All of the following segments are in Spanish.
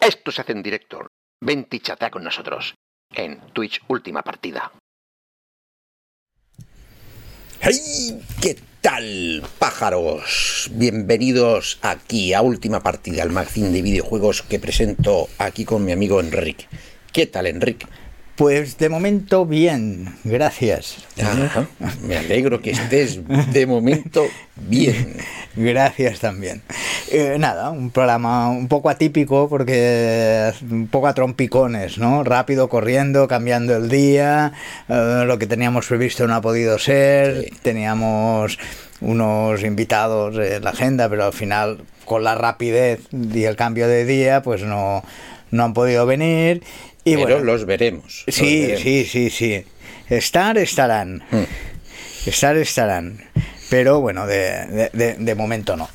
Esto se hace en directo. Vente y chatea con nosotros en Twitch Última Partida. ¡Hey! ¿Qué tal, pájaros? Bienvenidos aquí a Última Partida, el magazine de videojuegos que presento aquí con mi amigo Enrique. ¿Qué tal, Enrique? Pues de momento bien, gracias. Ajá, me alegro que estés de momento bien. Gracias también. Eh, nada, un programa un poco atípico porque un poco a trompicones, ¿no? Rápido, corriendo, cambiando el día, eh, lo que teníamos previsto no ha podido ser, Sí. teníamos unos invitados en la agenda, pero al final con la rapidez y el cambio de día, pues no, no han podido venir. Y Pero bueno, los veremos. los Sí, veremos. sí, sí, sí. Estar, estarán. Mm. Estar, estarán. Pero bueno, de, de- de- de momento no.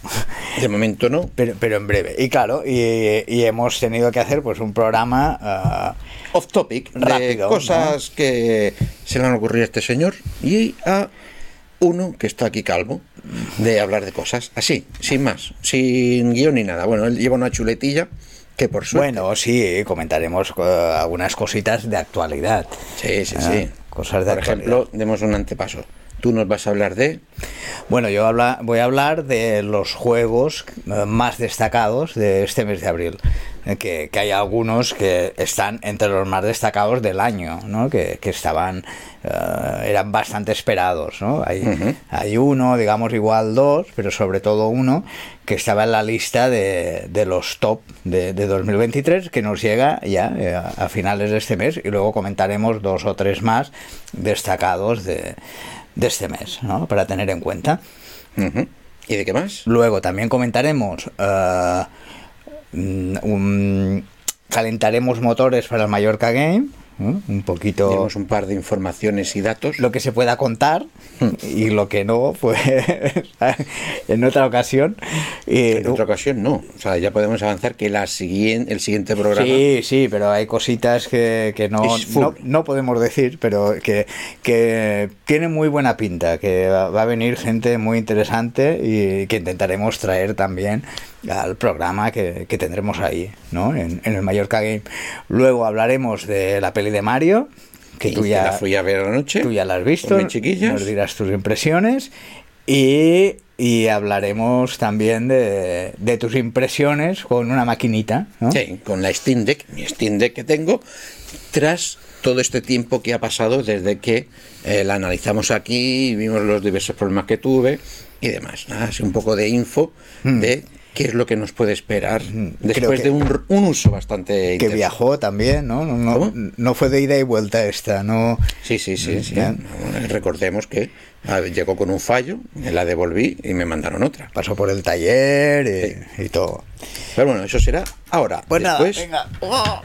De momento no. Pero, pero en breve. Y claro, y, y hemos tenido que hacer pues un programa. ah, Off topic, de Rápido, cosas que se le han ocurrido a este señor y a uno que está aquí calvo, de hablar de cosas así, sin más, sin guion ni nada. Bueno, él lleva una chuletilla que por suerte. bueno, sí, comentaremos ah, algunas cositas de actualidad. Sí, sí, Ah, sí. cosas de Por ejemplo, actualidad. demos un antepaso. Tú nos vas a hablar de. Bueno, yo habla- voy a hablar de los juegos eh, más destacados de este mes de abril. Eh, Que, que hay algunos que están entre los más destacados del año, ¿no? que, que estaban, eh, eran bastante esperados. ¿no? Hay, uno, digamos igual dos, pero sobre todo uno que estaba en la lista de, de los top de, de 2023, que nos llega ya a finales de este mes y luego comentaremos dos o tres más destacados de, de este mes, ¿no? para tener en cuenta. ¿Y de qué más? Luego también comentaremos, un- calentaremos motores para el Mallorca Game, un poquito Tenemos un par de informaciones y datos. lo que se pueda contar y lo que no, pues en otra ocasión. Y- En otra ocasión no. O sea, ya podemos avanzar que la siguiente, el siguiente programa. Sí, sí, pero hay cositas que, que no, no, no podemos decir, pero que, que tiene muy buena pinta, que va a venir gente muy interesante y que intentaremos traer también al programa que, que tendremos ahí, ¿no? En, en el Mallorca Game. Luego hablaremos de la peli de Mario, que tú ya, la fui a ver anoche. tú ya la has visto, mis chiquillas. nos dirás tus impresiones y, y hablaremos también de, de tus impresiones con una maquinita, ¿no? Sí, con la Steam Deck, mi Steam Deck que tengo, tras todo este tiempo que ha pasado desde que eh, la analizamos aquí, vimos los diversos problemas que tuve y demás. Nada, así un poco de info de qué es lo que nos puede esperar después que- de un, un uso bastante que viajó también, ¿no? No, no, ¿Cómo? no fue de ida y vuelta esta, no. Sí, sí, sí, sí. Bueno, Recordemos que a ver, llegó con un fallo, me la devolví y me mandaron otra. Pasó por el taller y, y todo. Pero bueno, eso será ahora. Pues Después, nada, venga.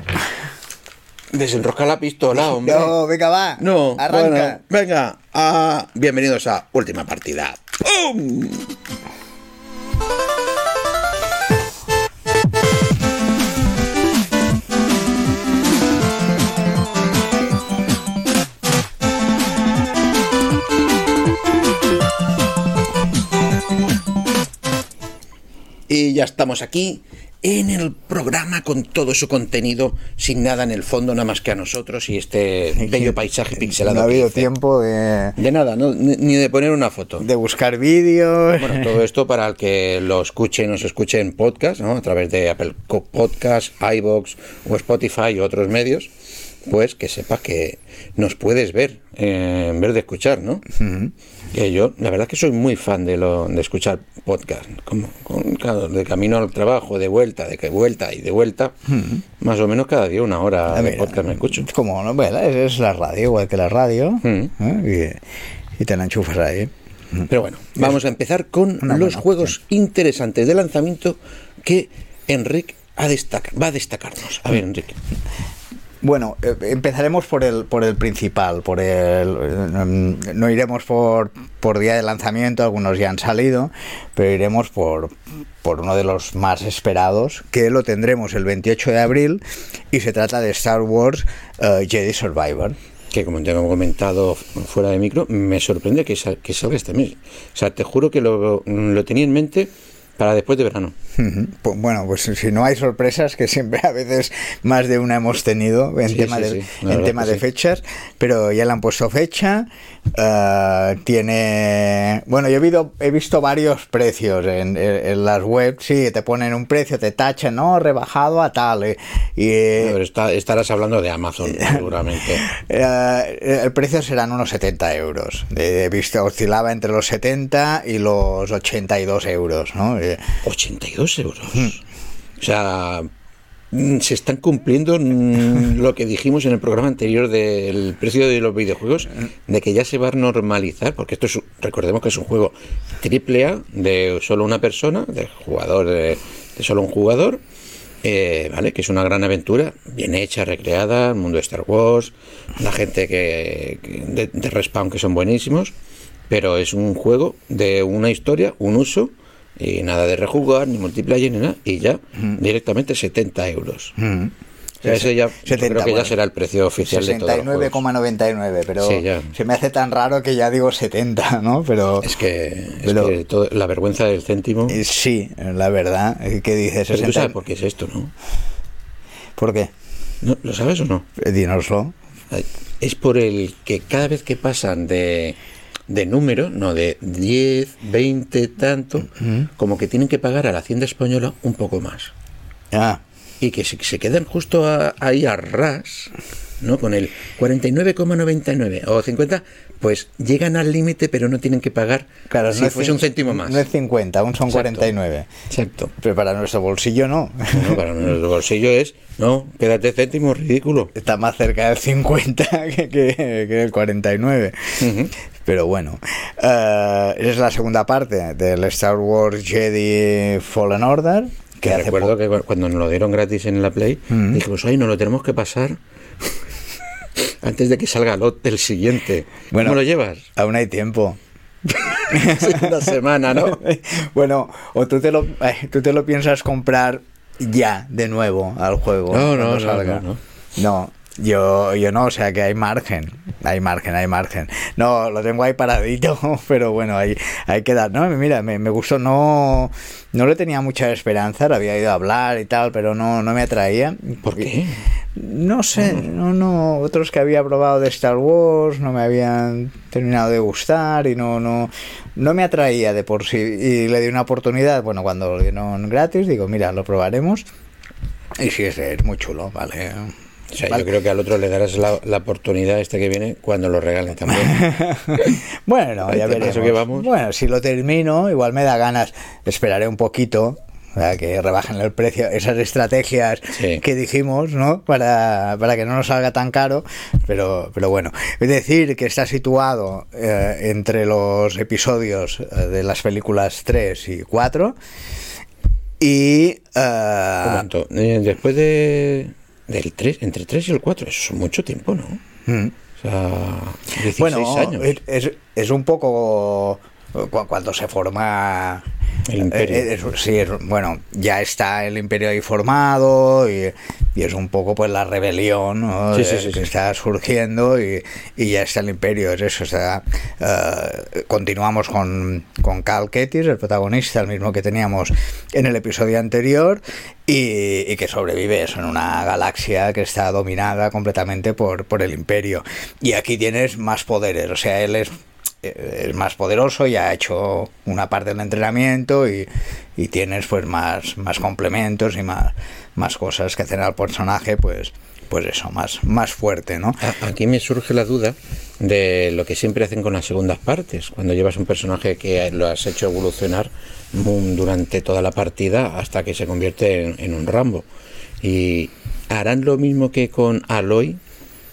desenrosca la pistola, hombre. No, venga, va. No, arranca. bueno, venga, ah, bienvenidos a Última Partida. ¡Pum! Y ya estamos aquí en el programa con todo su contenido, sin nada en el fondo, nada más que a nosotros y este bello paisaje pixelado. No ha habido tiempo de, De nada, no, ni de poner una foto. de buscar vídeos. Bueno, todo esto para el que lo escuche y nos escuche en podcast, ¿no? a través de Apple Podcast, iBox o Spotify y otros medios, pues que sepas que nos puedes ver eh, en vez de escuchar, ¿no? Que yo, la verdad que soy muy fan de lo de escuchar podcast, como, con- claro, de camino al trabajo, de vuelta, de que vuelta y de vuelta, más o menos cada día una hora A de ver, podcast me escucho. Como, es, es la radio, igual que la radio. Mm. ¿eh? Y, y te la enchufas ahí. Pero bueno, vamos a empezar con una los juegos interesantes de lanzamiento que Enrique ha destaca- va a destacarnos. A ver, Enrique. Bueno, eh, empezaremos por el, por el principal, por el mm, no iremos por, por día de lanzamiento, algunos ya han salido, pero iremos por, por uno de los más esperados, que lo tendremos el 28 de abril y se trata de Star Wars eh, Jedi Survivor. Que como te hemos comentado fuera de micro, me sorprende que salga este mes. O sea, te juro que lo, lo tenía en mente para después de verano. Pues, bueno, pues si no hay sorpresas, que siempre a veces más de una hemos tenido en Sí, tema, sí, de, sí, en tema de fechas, pero ya le han puesto fecha. eh, tiene. Bueno, yo he, visto- he visto varios precios en, en- en las webs, sí, te ponen un precio, te tachan, no, rebajado a tal. eh, y, eh, Pero está- estarás hablando de Amazon, seguramente. el precio serán unos 70 euros. He visto, oscilaba entre los 70 y los 82 euros, ¿no? Eh, 82 euros. O sea, mm, se están cumpliendo mm, lo que dijimos en el programa anterior del precio de los videojuegos, de que ya se va a normalizar, porque esto es, recordemos que es un juego triple A de solo una persona, de jugador de, de solo un jugador, eh, ¿vale? Que es una gran aventura, bien hecha, recreada, el mundo de Star Wars, la gente que, que- de, de Respawn que son buenísimos, pero es un juego de una historia, un uso, y nada de rejugar, ni multiplayer, ni nada, y ya directamente 70 euros. mm. O sea, ese ya, yo 70, creo que bueno. ya será el precio oficial de todos los juegos. 69,99, pero Sí, ya. se me hace tan raro que ya digo 70, ¿no? Pero Es que, es Pero- que todo- la vergüenza del céntimo... eh, sí, la verdad, eh, ¿qué dices? Pero tú 60 sabes por qué es esto, ¿no? ¿Por qué? ¿No? ¿Lo sabes o no? Eh, Dínoslo. Es por el que cada vez que pasan de, de número, no de 10, 20, tanto, como que tienen que pagar a la Hacienda Española un poco más. Ah, Y que se, se quedan justo a- ahí a ras, ¿no? Con el 49,99 o 50, pues llegan al límite, pero no tienen que pagar claro, si no fuese un céntimo más. No es 50, aún son Exacto. 49. Exacto. Pero para nuestro bolsillo no. No, para nuestro bolsillo es, no, quédate céntimo, ridículo. Está más cerca del 50 que, que, que del 49. Ujú. Pero bueno, eh, es la segunda parte del Star Wars Jedi Fallen Order. Que recuerdo que cu- cuando nos lo dieron gratis en la Play, Mm. dijimos, ay, no lo tenemos que pasar antes de que salga el, siguiente. Bueno. ¿Cómo lo llevas? Aún hay tiempo. Una semana, ¿no? bueno, o tú te, lo, eh, tú te lo piensas comprar ya de nuevo al juego. No, no, salga. no, no. No, yo, yo no, o sea que hay margen, hay margen, hay margen. No, lo tengo ahí paradito, pero bueno, ahí hay que dar, ¿no? Mira, me, me gustó, no, no le tenía mucha esperanza, lo había ido a hablar y tal, pero no, no me atraía. ¿Por qué? No sé, no, no, otros que había probado de Star Wars no me habían terminado de gustar y no, no, no me atraía de por sí. Y le di una oportunidad, bueno, cuando lo dieron gratis, digo, mira, lo probaremos. Y sí, es, es muy chulo, vale. O sea, Vale. yo creo que al otro le darás la, la oportunidad este que viene cuando lo regalen también. bueno, ya ¿te veremos. que vamos? Bueno, si lo termino, igual me da ganas. Esperaré un poquito. Sea, que rebajen el precio, esas estrategias Sí. que dijimos, ¿no? Para, para que no nos salga tan caro, pero, pero bueno. Es decir, que está situado eh, entre los episodios eh, de las películas 3 y 4. Y. eh, Un momento, después de, del 3, entre 3 y el 4, eso es mucho tiempo, ¿no? mm. O sea, 16 Bueno, años. es, es, un poco cuando se forma El imperio. eh, es- sí, es- bueno, ya está el imperio ahí formado y, y es un poco pues la rebelión ¿no? Sí, sí, de- sí, que está surgiendo y, y ya está el imperio, es eso. O sea, eh, continuamos con, con Cal Ketis, el protagonista, el mismo que teníamos en el episodio anterior y, y que sobrevive eso en una galaxia que está dominada completamente por, por el imperio. Y aquí tienes más poderes, o sea, él es eh, es más poderoso y ha hecho una parte del entrenamiento y, y tienes pues más, más complementos y más, más cosas que hacen al personaje pues pues eso, más, más fuerte, ¿no? Aquí me surge la duda de lo que siempre hacen con las segundas partes, cuando llevas un personaje que lo has hecho evolucionar durante toda la partida hasta que se convierte en, en un Rambo. Y harán lo mismo que con Aloy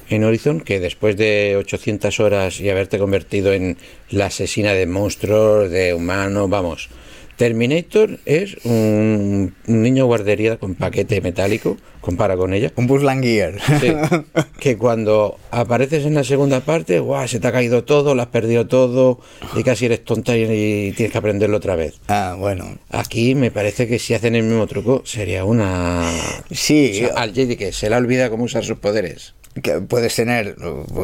en Horizon, que después de 800 horas y haberte convertido en la asesina de monstruos, de humanos, vamos. Terminator es un, un niño guardería con paquete metálico, compara con ella. Un Buzz Lightyear. Sí, que cuando apareces en la segunda parte, guau, se te ha caído todo, lo has perdido todo y casi eres tonta y, y tienes que aprenderlo otra vez. ah, bueno. Aquí me parece que si hacen el mismo truco sería una... Sí, o sea, al Jedi que se le olvida cómo usar sus poderes. Que puedes tener,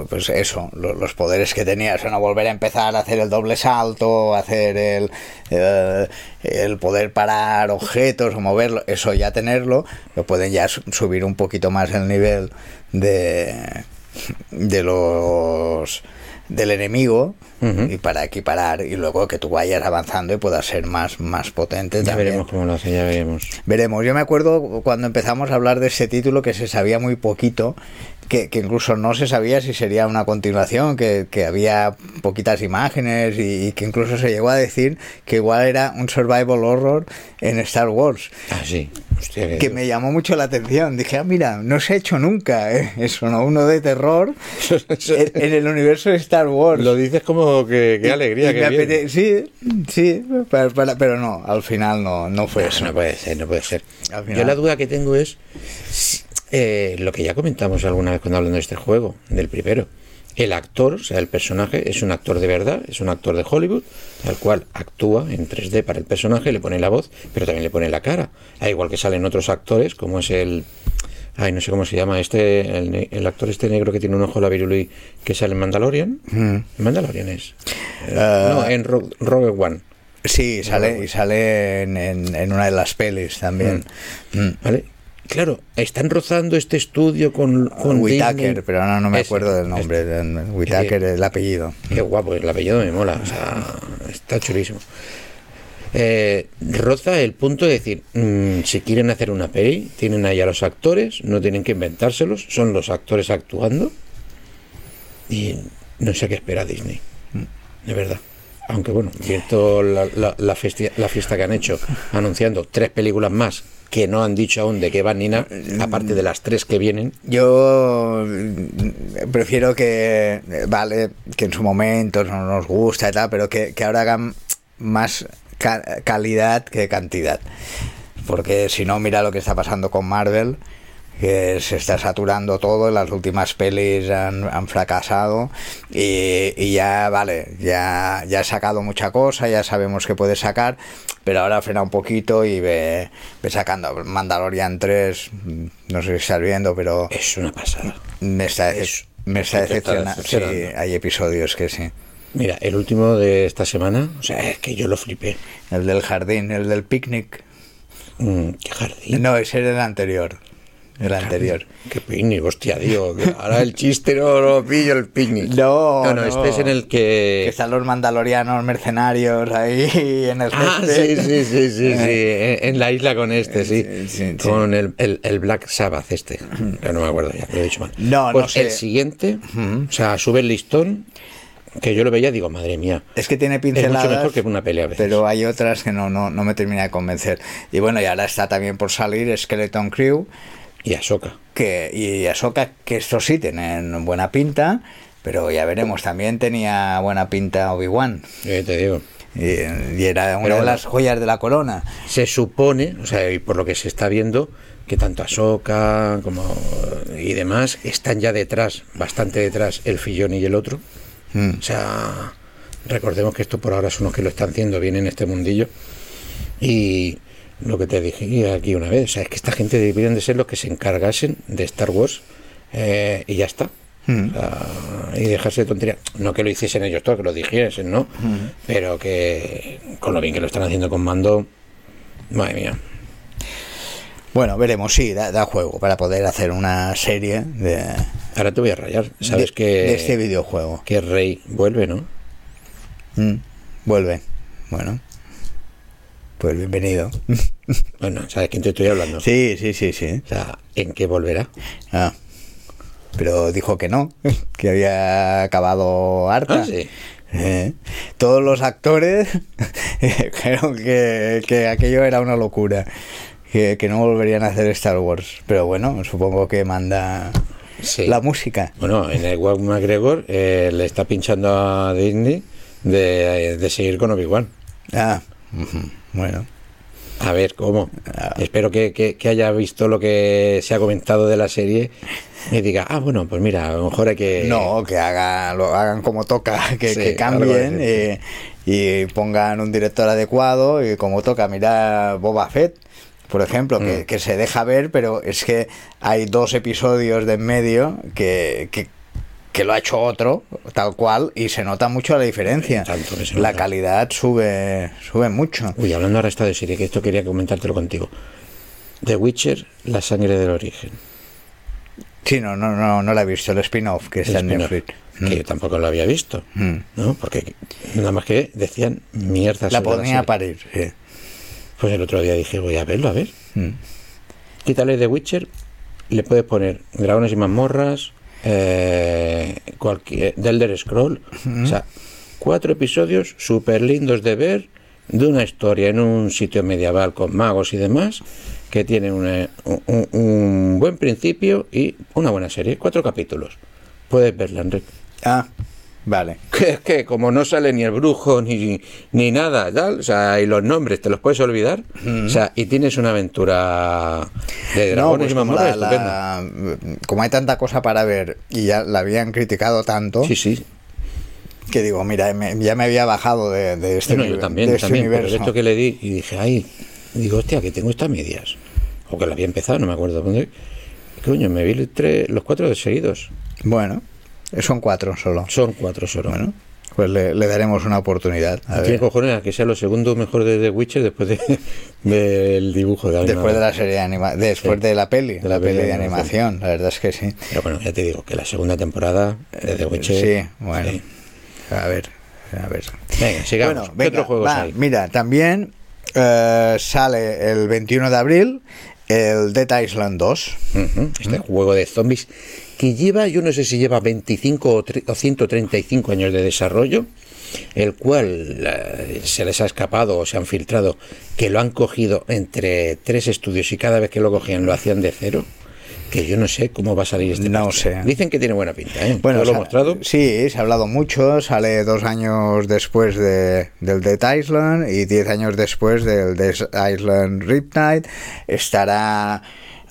pues eso, lo- los poderes que tenías, o no volver a empezar a hacer el doble salto, hacer el, eh, el poder parar objetos o moverlo, eso ya tenerlo, lo pueden ya su- subir un poquito más el nivel de, de los del enemigo y para equiparar y luego que tú vayas avanzando y puedas ser más, más potente Ya también. veremos cómo lo hace, ya veremos. Veremos. Yo me acuerdo cuando empezamos a hablar de ese título que se sabía muy poquito, que, que incluso no se sabía si sería una continuación, que, que había poquitas imágenes y, y que incluso se llegó a decir que igual era un survival horror en Star Wars. Ah, sí. Hostia, que- Que me llamó mucho la atención. Dije, ah, mira, no se ha hecho nunca ¿eh? eso, ¿no? Uno de terror en, en el universo de Star Wars. Lo dices como que qué alegría, Y que Sí, sí, para- para- pero no, al final no, no fue eso. No puede ser, no puede ser. Yo la duda que tengo es eh, lo que ya comentamos alguna vez cuando hablando de este juego, del primero. El actor, o sea, el personaje, es un actor de verdad, es un actor de Hollywood, al cual actúa en 3D para el personaje, le pone la voz, pero también le pone la cara. Al igual que salen otros actores, como es el. Ay, no sé cómo se llama, este, el, actor este negro que tiene un ojo la viruli que sale en Mandalorian. ¿En Mandalorian es? Eh, no, en Ro- Rogue One. Sí, sale, y sale en, en- en una de las pelis también. Mm. ¿Vale? Claro, están rozando este estudio con, con Whitaker, pero ahora no me acuerdo del nombre. Whitaker, el apellido. Qué guapo, el apellido me mola, o sea, está chulísimo. Eh, roza el punto de decir, mm, si quieren hacer una peli, tienen ahí a los actores, no tienen que inventárselos, son los actores actuando y no sé qué espera Disney, de verdad. Aunque bueno, viendo la, la- la fiesta que han hecho anunciando tres películas más que no han dicho aún de qué van ni nada, aparte de las tres que vienen, Yo mm, prefiero que, vale, que en su momento no nos gusta y tal, pero que, que ahora hagan más ca- calidad que cantidad. Porque si no, mira lo que está pasando con Marvel, que se está saturando todo, las últimas pelis han, han fracasado y, y ya, vale, ya, ya ha sacado mucha cosa, ya sabemos que puede sacar, pero ahora frena un poquito y ve, ve sacando Mandalorian 3, mm, no sé si estás viendo, pero es una pasada. me está, Es- me está decepcionando. Sí, hay episodios que sí. Mira, el último de esta semana, o sea, es que yo lo flipé. El del jardín, el del picnic. Mm, qué jardín. No, ese era el anterior. El anterior. Qué picnic, hostia, que ahora el chiste no lo pillo el picnic. No, no, no, este es en el Que que. están los mandalorianos mercenarios ahí en el Ah, sí, césped. sí, sí, sí, sí. En, en la isla con este, sí. Sí, sí, sí. Con el, el, el Black Sabbath este. Que no me acuerdo ya, lo he dicho mal. No, pues no sé. el siguiente, o sea, sube el listón, que yo lo veía, digo, madre mía. Es que tiene Es pinceladas. mucho mejor que una pelea a veces. Pero hay otras que no, no, no me termina de convencer. Y bueno, y ahora está también por salir Skeleton Crew Y Ahsoka. que, y Ahsoka, que estos sí tienen buena pinta, pero ya veremos, también tenía buena pinta Obi-Wan. Yo te digo. Y, y era una Pero de las joyas de la corona. se supone, o sea, y por lo que se está viendo, que tanto Ahsoka como y demás están ya detrás, bastante detrás, el Fillón y el otro. Mm. O sea, recordemos que esto por ahora son los que lo están haciendo bien en este mundillo. Y lo que te dije aquí una vez, o sea, es que esta gente deberían de ser los que se encargasen de Star Wars eh, y ya está. Mm. O sea, y dejarse de tontería. No que lo hiciesen ellos todo, que lo dijesen, ¿no? Pero que con lo bien que lo están haciendo con mando, madre mía. Bueno, veremos, sí, da, da juego para poder hacer una serie de, Ahora te voy a rayar. Sabes de- que, de este videojuego. que Rey vuelve, ¿no? Mm, Vuelve. Bueno. Pues bienvenido. Bueno, ¿sabes quién te estoy hablando? Sí, sí, sí, sí. O sea, ¿en qué volverá? Ah. Pero dijo que no, que había acabado harta. Ah, sí. Eh, Todos los actores dijeron que, que aquello era una locura, que, que no volverían a hacer Star Wars. Pero bueno, supongo que manda Sí. la música. Bueno, en el Wag McGregor eh, le está pinchando a Disney de, de seguir con Obi-Wan. Ah, ujú, bueno. A ver cómo. Ah. Espero que, que- que haya visto lo que se ha comentado de la serie y diga, ah, bueno, pues mira, a lo mejor hay que. No, que hagan, lo hagan como toca, que, Sí, que cambien eh, y pongan un director adecuado y como toca, mira Boba Fett, por ejemplo, que, Mm. que se deja ver, pero es que hay dos episodios de en medio que, que, lo ha hecho otro, tal cual, y se nota mucho la diferencia. Tanto que se La nota. calidad sube, sube mucho. Uy, hablando ahora está de serie, que esto quería comentártelo contigo. The Witcher, la sangre del origen. Sí, no, no, no, no la he visto, el spin-off que está en Netflix. Que yo tampoco lo había visto. Mm. ¿No? Porque nada más que decían mierda La ponía a parir, sí. Pues el otro día dije, voy a verlo, a ver. Mm. Quítale The Witcher, le puedes poner dragones y mazmorras, eh, cualquier, The Elder Scroll. O sea, cuatro episodios súper lindos de ver de una historia en un sitio medieval con magos y demás que tiene una- un, un- un buen principio y una buena serie. Cuatro capítulos. Puedes verla, Enrique. Ah, vale. Que es que como no sale ni el brujo ni, ni nada, tal, o sea, y los nombres te los puedes olvidar, o sea, y tienes una aventura de No, dragones pues y como, la- la- como hay tanta cosa para ver y ya la habían criticado tanto, Sí, sí. que digo, mira, me- ya me había bajado de, de este, Bueno, yo también, de este también, pero universo. esto que le di y dije, ay, digo, hostia, que tengo estas medias. O que la había empezado, no me acuerdo dónde. Coño, me vi tres- los cuatro de seguidos. Bueno, son cuatro solo. Son cuatro solo. Bueno, pues le, le daremos una oportunidad. a ver. cojones a que sea lo segundo mejor de The Witcher después de, del dibujo de Después de la serie de anima después Sí. de la peli, De la la peli peli de de animación. animación, la verdad es que sí. Pero bueno, ya te digo que la segunda temporada de The Witcher. Sí, bueno. sí. A ver, a ver. Venga, sigamos. Bueno, ¿Qué venga, otros juegos va, hay? Mira, también eh, sale el 21 de abril el Dead Island 2. Ujú, Este juego de zombies que lleva, yo no sé si lleva 25 o, tre- o 135 años de desarrollo, el cual eh, se les ha escapado o se han filtrado que lo han cogido entre tres estudios y cada vez que lo cogían lo hacían de cero. Que yo no sé cómo va a salir este. No sé. Dicen que tiene buena pinta, ¿eh? Bueno, lo he mostrado. Sí, se ha hablado mucho. Sale dos años después de, del Dead Island y diez años después del Dead Island Riptide. Estará.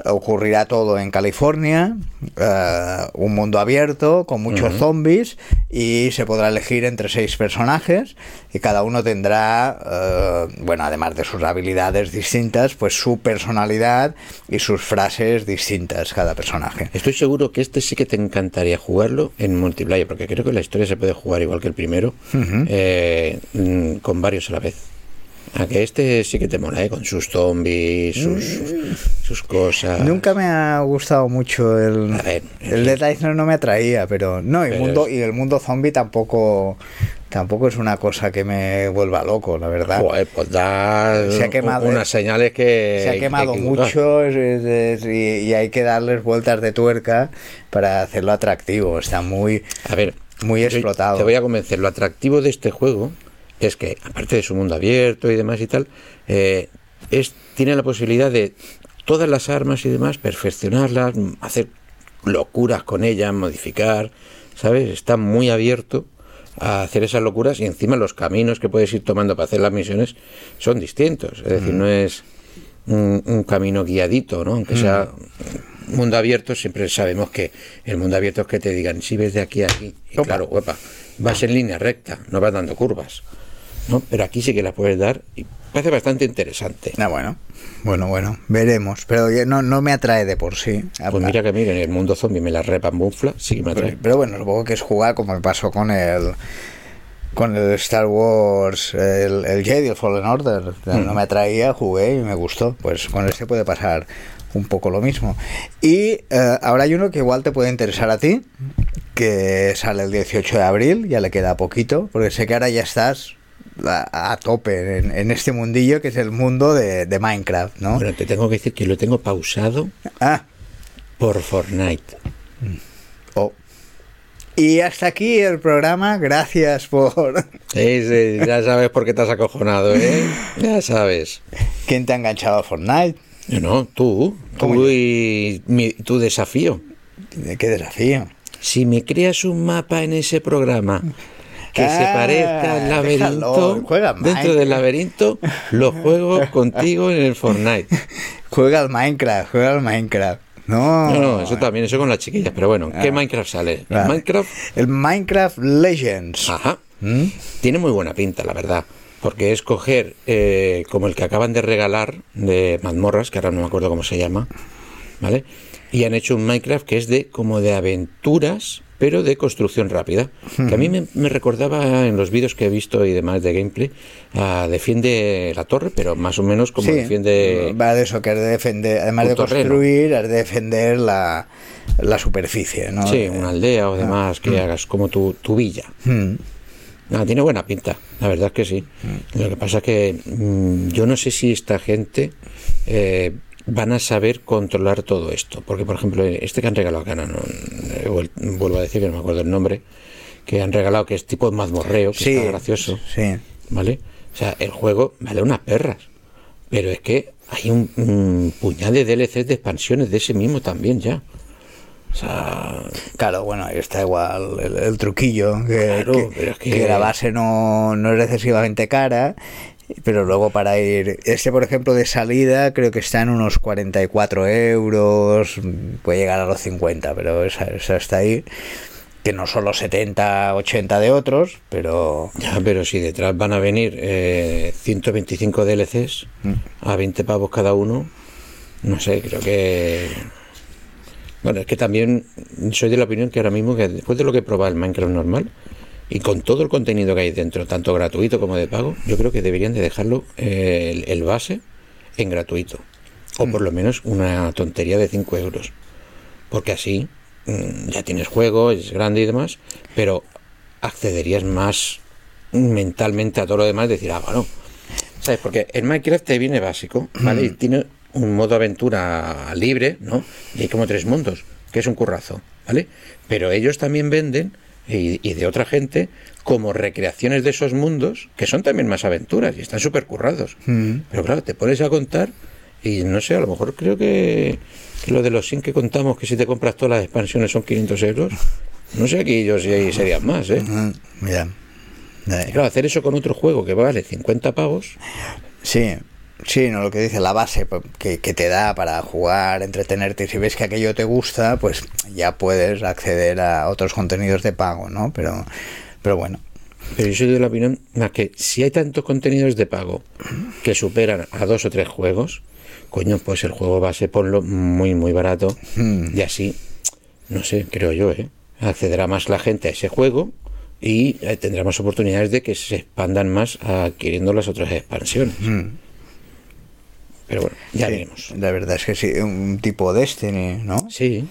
Ocurrirá todo en California, eh, un mundo abierto con muchos zombies y se podrá elegir entre seis personajes y cada uno tendrá, eh, bueno, además de sus habilidades distintas, pues su personalidad y sus frases distintas cada personaje. Estoy seguro que este sí que te encantaría jugarlo en multiplayer, porque creo que la historia se puede jugar igual que el primero, eh, mm, con varios a la vez. A que este sí que te mola, ¿eh? con sus zombies, sus, sus cosas. Nunca me ha gustado mucho el, A ver, el Dead Island no me atraía, pero no, y, Pero mundo, es- y el mundo zombie tampoco tampoco es una cosa que me vuelva loco, la verdad. Joder, pues da Se ha quemado, unas ¿eh? señales que. Se ha que quemado que mucho y, y hay que darles vueltas de tuerca para hacerlo atractivo. Está muy A ver, muy explotado. Te voy a convencer. Lo atractivo de este juego es que, aparte de su mundo abierto y demás y tal, eh, es, tiene la posibilidad de todas las armas y demás, perfeccionarlas, hacer locuras con ellas, modificar, ¿sabes? Está muy abierto a hacer esas locuras y encima los caminos que puedes ir tomando para hacer las misiones son distintos. Es decir, no es un, un camino guiadito, ¿no? Aunque sea mundo abierto, siempre sabemos que el mundo abierto es que te digan, si ves de aquí a aquí, y Opa. claro, huepa, vas en línea recta, no vas dando curvas, ¿no? Pero aquí sí que la puedes dar y parece bastante interesante. Ah, bueno, bueno, bueno, veremos. Pero no, no me atrae de por sí. Pues mira que mira, en el mundo zombie me la repambufla, sí que me atrae. pero bueno, supongo que es jugar como me pasó con el con el Star Wars, el, el Jedi, el Fallen Order. Mm. No me atraía, jugué y me gustó. Pues con este puede pasar un poco lo mismo. Y eh, ahora hay uno que igual te puede interesar a ti, que sale el 18 de abril, ya le queda poquito, porque sé que ahora ya estás a, a tope en, en este mundillo que es el mundo de, de Minecraft, ¿no? Bueno, te tengo que decir que lo tengo pausado Ah, por Fortnite. oh. Y hasta aquí el programa. Gracias por... Es, eh, ya sabes por qué te has acojonado, ¿eh? Ya sabes. ¿Quién te ha enganchado a Fortnite? Yo no, tú, ¿Cómo tú yo? y mi- tu desafío. ¿Qué desafío? Si me creas un mapa en ese programa que se Ah, parezca al laberinto, déjalo, dentro del laberinto, lo juego contigo en el Fortnite. Juega al Minecraft, juega al Minecraft. No, No, no, eso también, eso con las chiquillas, pero bueno, ¿qué Minecraft sale? Vale. Minecraft, El Minecraft Legends. ajá, ¿Mm? tiene muy buena pinta, la verdad. porque es coger eh, como el que acaban de regalar de mazmorras, que ahora no me acuerdo cómo se llama, ¿vale? Y han hecho un Minecraft que es de como de aventuras, pero de construcción rápida. Que a mí me, me recordaba en los vídeos que he visto y demás de gameplay, defiende la torre, pero más o menos como Sí, defiende... Va de eso, que es de defender, además de terreno. construir, es de defender la, la superficie, ¿no? Sí, una aldea o demás, que hagas como tu, tu villa. Mm. No, tiene buena pinta, la verdad es que sí. Lo que pasa es que mm, yo no sé si esta gente eh, van a saber controlar todo esto. Porque, por ejemplo, este que han regalado acá, no, vuel- vuelvo a decir que no me acuerdo el nombre, que han regalado que es tipo de mazmorreo, que Sí, está gracioso, Sí. ¿vale? O sea, el juego vale unas perras. Pero es que hay un, un puñado de DLCs de expansiones de ese mismo también ya. O sea, Claro, bueno, ahí está igual el, el truquillo, que, Claro, que- pero es que- que la base no, no es excesivamente cara, pero luego para ir... Este, por ejemplo, de salida creo que está en unos 44 euros, puede llegar a los 50, pero esa, esa está ahí, que no son los 70, 80 de otros, pero... Ya, pero si detrás van a venir eh, 125 DLCs a 20 pavos cada uno, no sé, creo que... Bueno, es que también soy de la opinión que ahora mismo, que después de lo que he probado el Minecraft normal, y con todo el contenido que hay dentro, tanto gratuito como de pago, yo creo que deberían de dejarlo eh, el, el base en gratuito. O por lo menos una tontería de 5 euros. Porque así mm, ya tienes juego, es grande y demás, pero accederías más mentalmente a todo lo demás, decir, ah, bueno, ¿sabes? Porque el Minecraft te viene básico, ¿vale? Y tiene un modo aventura libre, ¿no? Y hay como tres mundos, que es un currazo, ¿vale? Pero ellos también venden, y, y de otra gente, como recreaciones de esos mundos, que son también más aventuras y están súper currados. Pero claro, te pones a contar y no sé, a lo mejor creo que, que lo de los sin que contamos, que si te compras todas las expansiones son 500 euros, no sé aquí yo si ahí serían más, ¿eh? mm, Mira. Y claro, hacer eso con otro juego que vale 50 pavos, Sí, sí, no lo que dice la base que, que te da para jugar, entretenerte y si ves que aquello te gusta, pues ya puedes acceder a otros contenidos de pago, ¿no? Pero, pero bueno, Pero yo soy de la opinión más que si hay tantos contenidos de pago que superan a dos o tres juegos, coño, pues el juego base ponlo muy, muy barato y así, no sé, creo yo, ¿eh? accederá más la gente a ese juego y eh, tendrá más oportunidades de que se expandan más adquiriendo las otras expansiones. Pero bueno, ya sí, veremos. la verdad es que sí, un tipo Destiny, ¿no? Sí.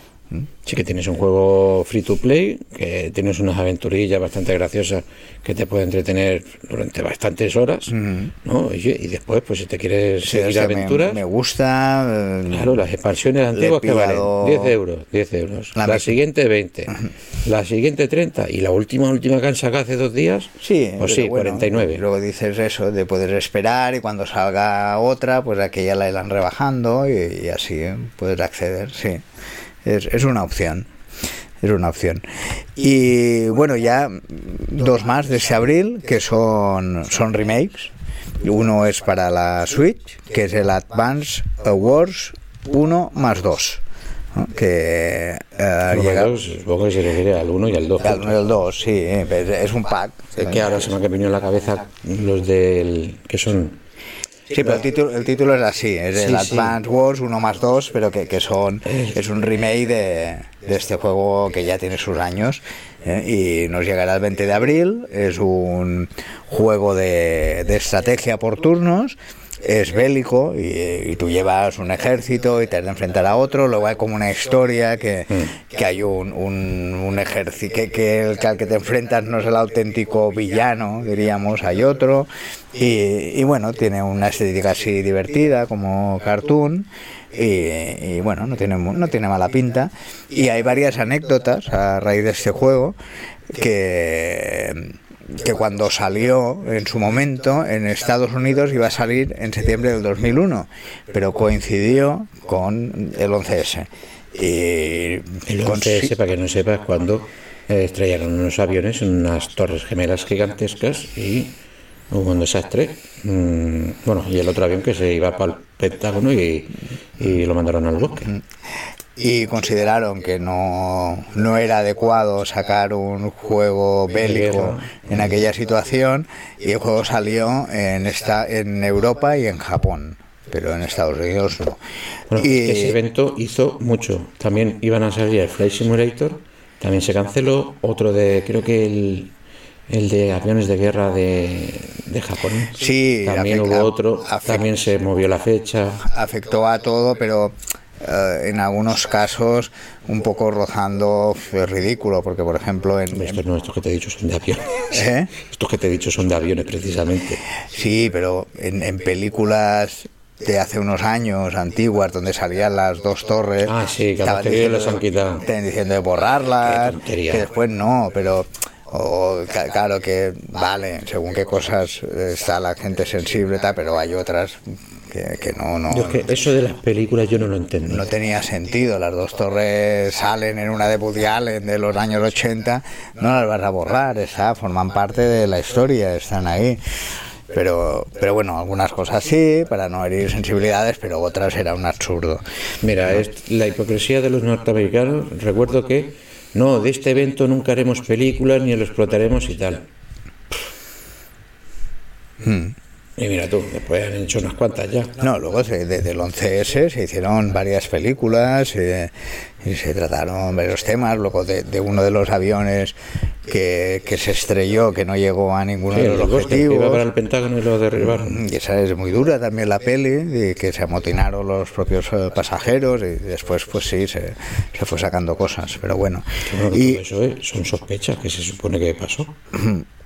Sí que tienes un juego free to play, que tienes unas aventurillas bastante graciosas que te pueden entretener durante bastantes horas, ¿no? Y, y después, pues si te quieres Sí, seguir o sea, me- aventuras, Me, gusta. eh, claro, las expansiones antiguas que valen pillado 10 euros, 10 euros, la siguiente 20, la siguiente 30 y la última, última que han sacado hace dos días, Sí, pues sí, bueno, 49. Luego dices eso, de poder esperar y cuando salga otra, pues aquella la irán rebajando y, y así ¿eh? poder acceder, sí. Es, es una opción. Es una opción. Y bueno, ya dos más de ese abril que son, son remakes. Uno es para la Switch, que es el Advance Wars 1 más 2. ¿no? Que eh, llega dos, supongo que se refiere al 1 y al 2. al 1 y al 2, sí, es es un pack. Es que ahora se me ha venido en la cabeza los del que son Sí, pero el título, el título es así, es el sí. Advance Wars 1 más 2, pero que, que son es un remake de, de este juego que ya tiene sus años ¿eh? y nos llegará el 20 de abril. Es un juego de, de estrategia por turnos. Es bélico y, y tú llevas un ejército y te has de enfrentar a otro. Luego hay como una historia que, que hay un, un, un ejército que, que el que al que te enfrentas no es el auténtico villano, diríamos, hay otro. Y, y bueno, tiene una estética así divertida como cartoon. Y, y bueno, no tiene, no tiene mala pinta. Y hay varias anécdotas a raíz de este juego que, que cuando salió en su momento en Estados Unidos iba a salir en septiembre del 2001, pero coincidió con el 11S. Y El consi- 11S, para que no sepas, cuando eh, estrellaron unos aviones en unas torres gemelas gigantescas y hubo un desastre. Mm, bueno, y el otro avión que se iba para el Pentágono y, y lo mandaron al bosque. Y consideraron que no, no era adecuado sacar un juego bélico en aquella situación y el juego salió en, esta, en Europa y en Japón pero en Estados Unidos no. Bueno, ese evento hizo mucho. También iban a salir el Flight Simulator, también se canceló. Otro de, creo que el, el de aviones de guerra de, de Japón. Sí, también hubo otro. también se movió la fecha. Afectó a todo, pero eh, en algunos casos un poco rozando es ridículo, porque por ejemplo en... Estos, no, estos que te he dicho son de aviones. ¿Eh? Estos que te he dicho son de aviones precisamente. Sí, pero en, en películas de hace unos años antiguas donde salían las dos torres ah sí que estaban diciendo, las han quitado diciendo de borrarlas que después no pero claro que vale según qué cosas está la gente sensible tal, pero hay otras que, no, no que eso de las películas yo no lo entiendo. No tenía sentido. Las dos torres salen en una de Woody Allen de los años 80, no las vas a borrar, está, forman parte de la historia, están ahí. Pero, pero bueno, algunas cosas sí, para no herir sensibilidades, pero otras era un absurdo. Mira, es la hipocresía de los norteamericanos. Recuerdo que, no, de este evento nunca haremos películas ni lo explotaremos y tal. Hmm. Y mira tú, después han hecho unas cuantas ya. No, luego desde el 11S se hicieron varias películas eh, y se trataron varios temas. Luego de, uno de los aviones que, se estrelló, que no llegó a ninguno de los objetivos. iba para el Pentágono y lo derribaron. Y esa es muy dura también la peli, de que se amotinaron los propios eh, pasajeros y después, pues sí, se, se fue sacando cosas. Pero bueno. y eso son sospechas que se supone que pasó.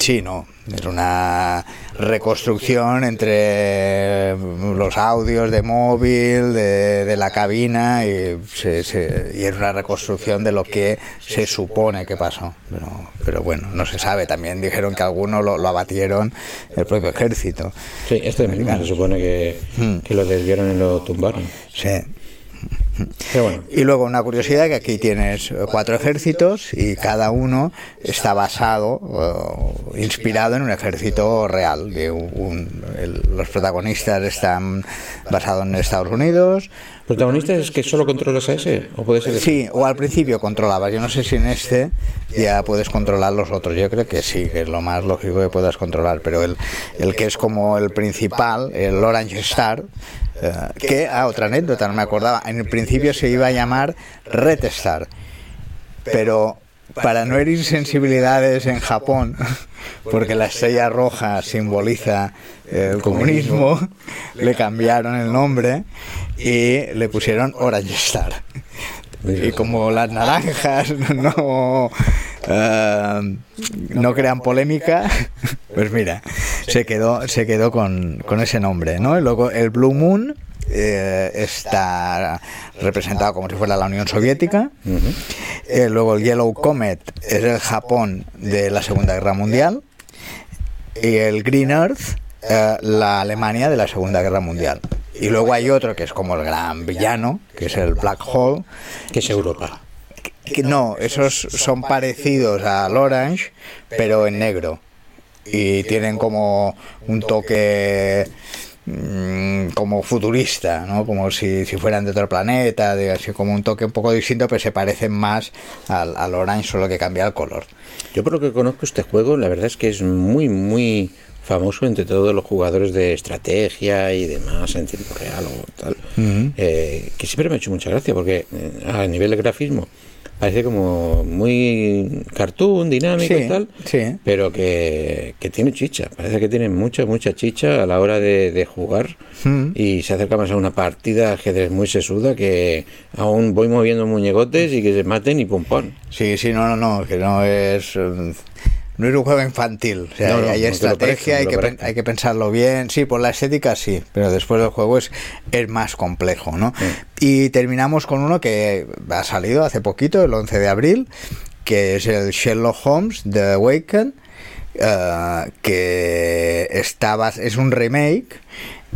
Sí, no. Es una reconstrucción entre los audios de móvil, de, la cabina, y, y, es una reconstrucción de lo que se supone que pasó. Pero, pero bueno, no se sabe. También dijeron que algunos lo, abatieron el propio ejército. Sí, este se supone que, hmm. que lo desviaron y lo tumbaron. Sí. Y luego una curiosidad que aquí tienes cuatro ejércitos y cada uno está basado, inspirado en un ejército real. los protagonistas están basados en Estados Unidos. ¿Protagonistas es que solo controlas a ese? ¿O puede ser Sí, o al principio controlabas. Yo no sé si en este ya puedes controlar los otros. Yo creo que sí, que es lo más lógico que puedas controlar. Pero el, el que es como el principal, el Orange Star, eh, que, ah, otra anécdota, no me acordaba, en el principio se iba a llamar Retestar, pero para no herir sensibilidades en Japón, porque la estrella roja simboliza el comunismo, le cambiaron el nombre y le pusieron Orange Star. Y como las naranjas no, eh, no crean polémica, pues mira, se quedó, se quedó con, con ese nombre, ¿no? Y luego el Blue Moon eh, está representado como si fuera la Unión Soviética. Eh, luego el Yellow Comet es el Japón de la Segunda Guerra Mundial. Y el Green Earth, la Alemania de la Segunda Guerra Mundial. Y luego hay otro que es como el gran villano, que es el Black Hole. Que es Europa. no, esos son parecidos al Orange, pero en negro. Y tienen como un toque mm, como futurista, ¿no? como si, fueran de otro planeta, de, así como un toque un poco distinto, pero se parecen más al, al orange, solo que cambia el color. Yo por lo que conozco este juego, la verdad es que es muy, muy famoso entre todos los jugadores de estrategia y demás en tiempo real o tal, eh, que siempre me ha hecho mucha gracia porque eh, a nivel de grafismo parece como muy cartoon, dinámico y tal, pero que, tiene chicha, parece que tiene mucha, mucha chicha a la hora de, jugar y se acerca más a una partida ajedrez muy sesuda que aún voy moviendo muñecotes y que se maten y pum pum. Sí, sí, no, no, no, que no es no es un juego infantil. hay, estrategia, hay, que, hay que pensarlo bien. Sí, por la estética sí, pero después el juego es, es más complejo, ¿no? Y terminamos con uno que ha salido hace poquito, el 11 de abril, que es el Sherlock Holmes The Awaken, uh, que estaba, es un remake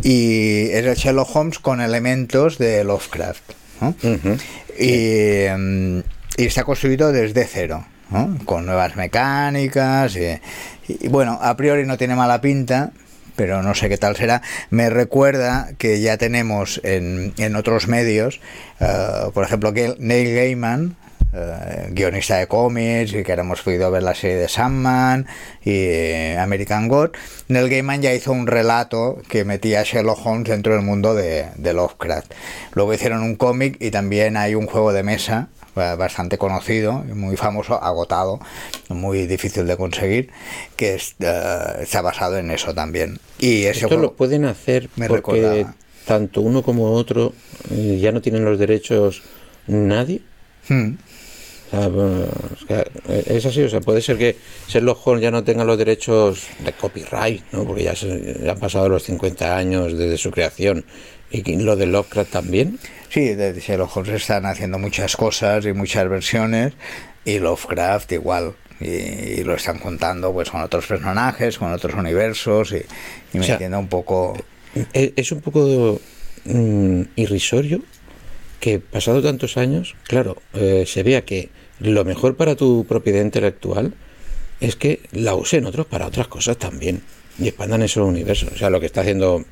y es el Sherlock Holmes con elementos de Lovecraft. y, mm, y está construido desde cero con nuevas mecánicas. Y, bueno, a priori no tiene mala pinta, pero no sé qué tal será. Me recuerda que ya tenemos en, en otros medios, eh, por ejemplo, que Neil Gaiman, eh, guionista de cómics y que hemos podido ver la serie de Sandman y eh, American God, Neil Gaiman ya hizo un relato que metía a Sherlock Holmes dentro del mundo de, de Lovecraft. Luego hicieron un cómic y también hay un juego de mesa bastante conocido, muy famoso, agotado, muy difícil de conseguir, que es, uh, está basado en eso también. Y ese Esto lo pueden hacer me porque recordaba. tanto uno como otro eh, ya no tienen los derechos nadie. Hmm. O sea, eh, es así, o sea, puede ser que Sherlock Holmes ya no tenga los derechos de copyright, ¿no? porque ya, se, ya han pasado los 50 años desde su creación. Y lo de Lovecraft también. Sí, de Sherlock Holmes están haciendo muchas cosas y muchas versiones y Lovecraft igual. Y, y lo están contando pues con otros personajes, con otros universos y, y O sea, metiendo un poco... Es, es un poco mm, irrisorio que pasado tantos años, claro, eh, se vea que lo mejor para tu propiedad intelectual es que la usen otros para otras cosas también y expandan esos universos. O sea, lo que está haciendo,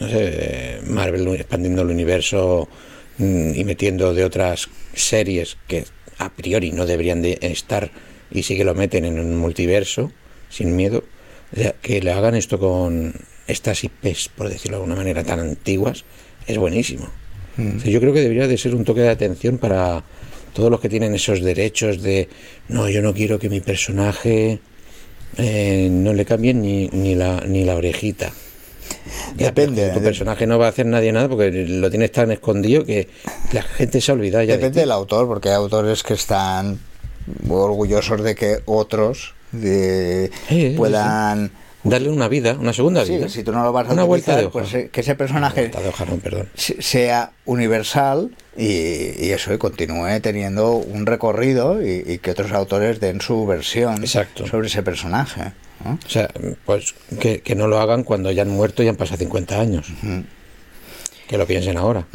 no sé, Marvel expandiendo el universo mm, y metiendo de otras series que a priori no deberían de estar y sí que lo meten en un multiverso sin miedo. Que le hagan esto con estas IPs, por decirlo de alguna manera, tan antiguas, es buenísimo. Mm. O sea, yo creo que debería de ser un toque de atención para todos los que tienen esos derechos de no, yo no quiero que mi personaje eh, no le cambien ni, ni, la, ni la orejita. Depende, Tu personaje no va a hacer nadie nada porque lo tienes tan escondido que la gente se ha olvidado ya de Depende del autor, porque hay autores que están orgullosos de que otros de- Sí, puedan... Darle una vida, una segunda Sí, vida. si tú no lo vas a una vuelta de hoja. pues eh, que ese personaje Vuelta de hoja, no, perdón. se- sea universal y, y eso y continúe teniendo un recorrido y, y que otros autores den su versión Exacto. sobre ese personaje. O sea, pues que, que no lo hagan cuando ya han muerto y han pasado 50 años. Que lo piensen ahora.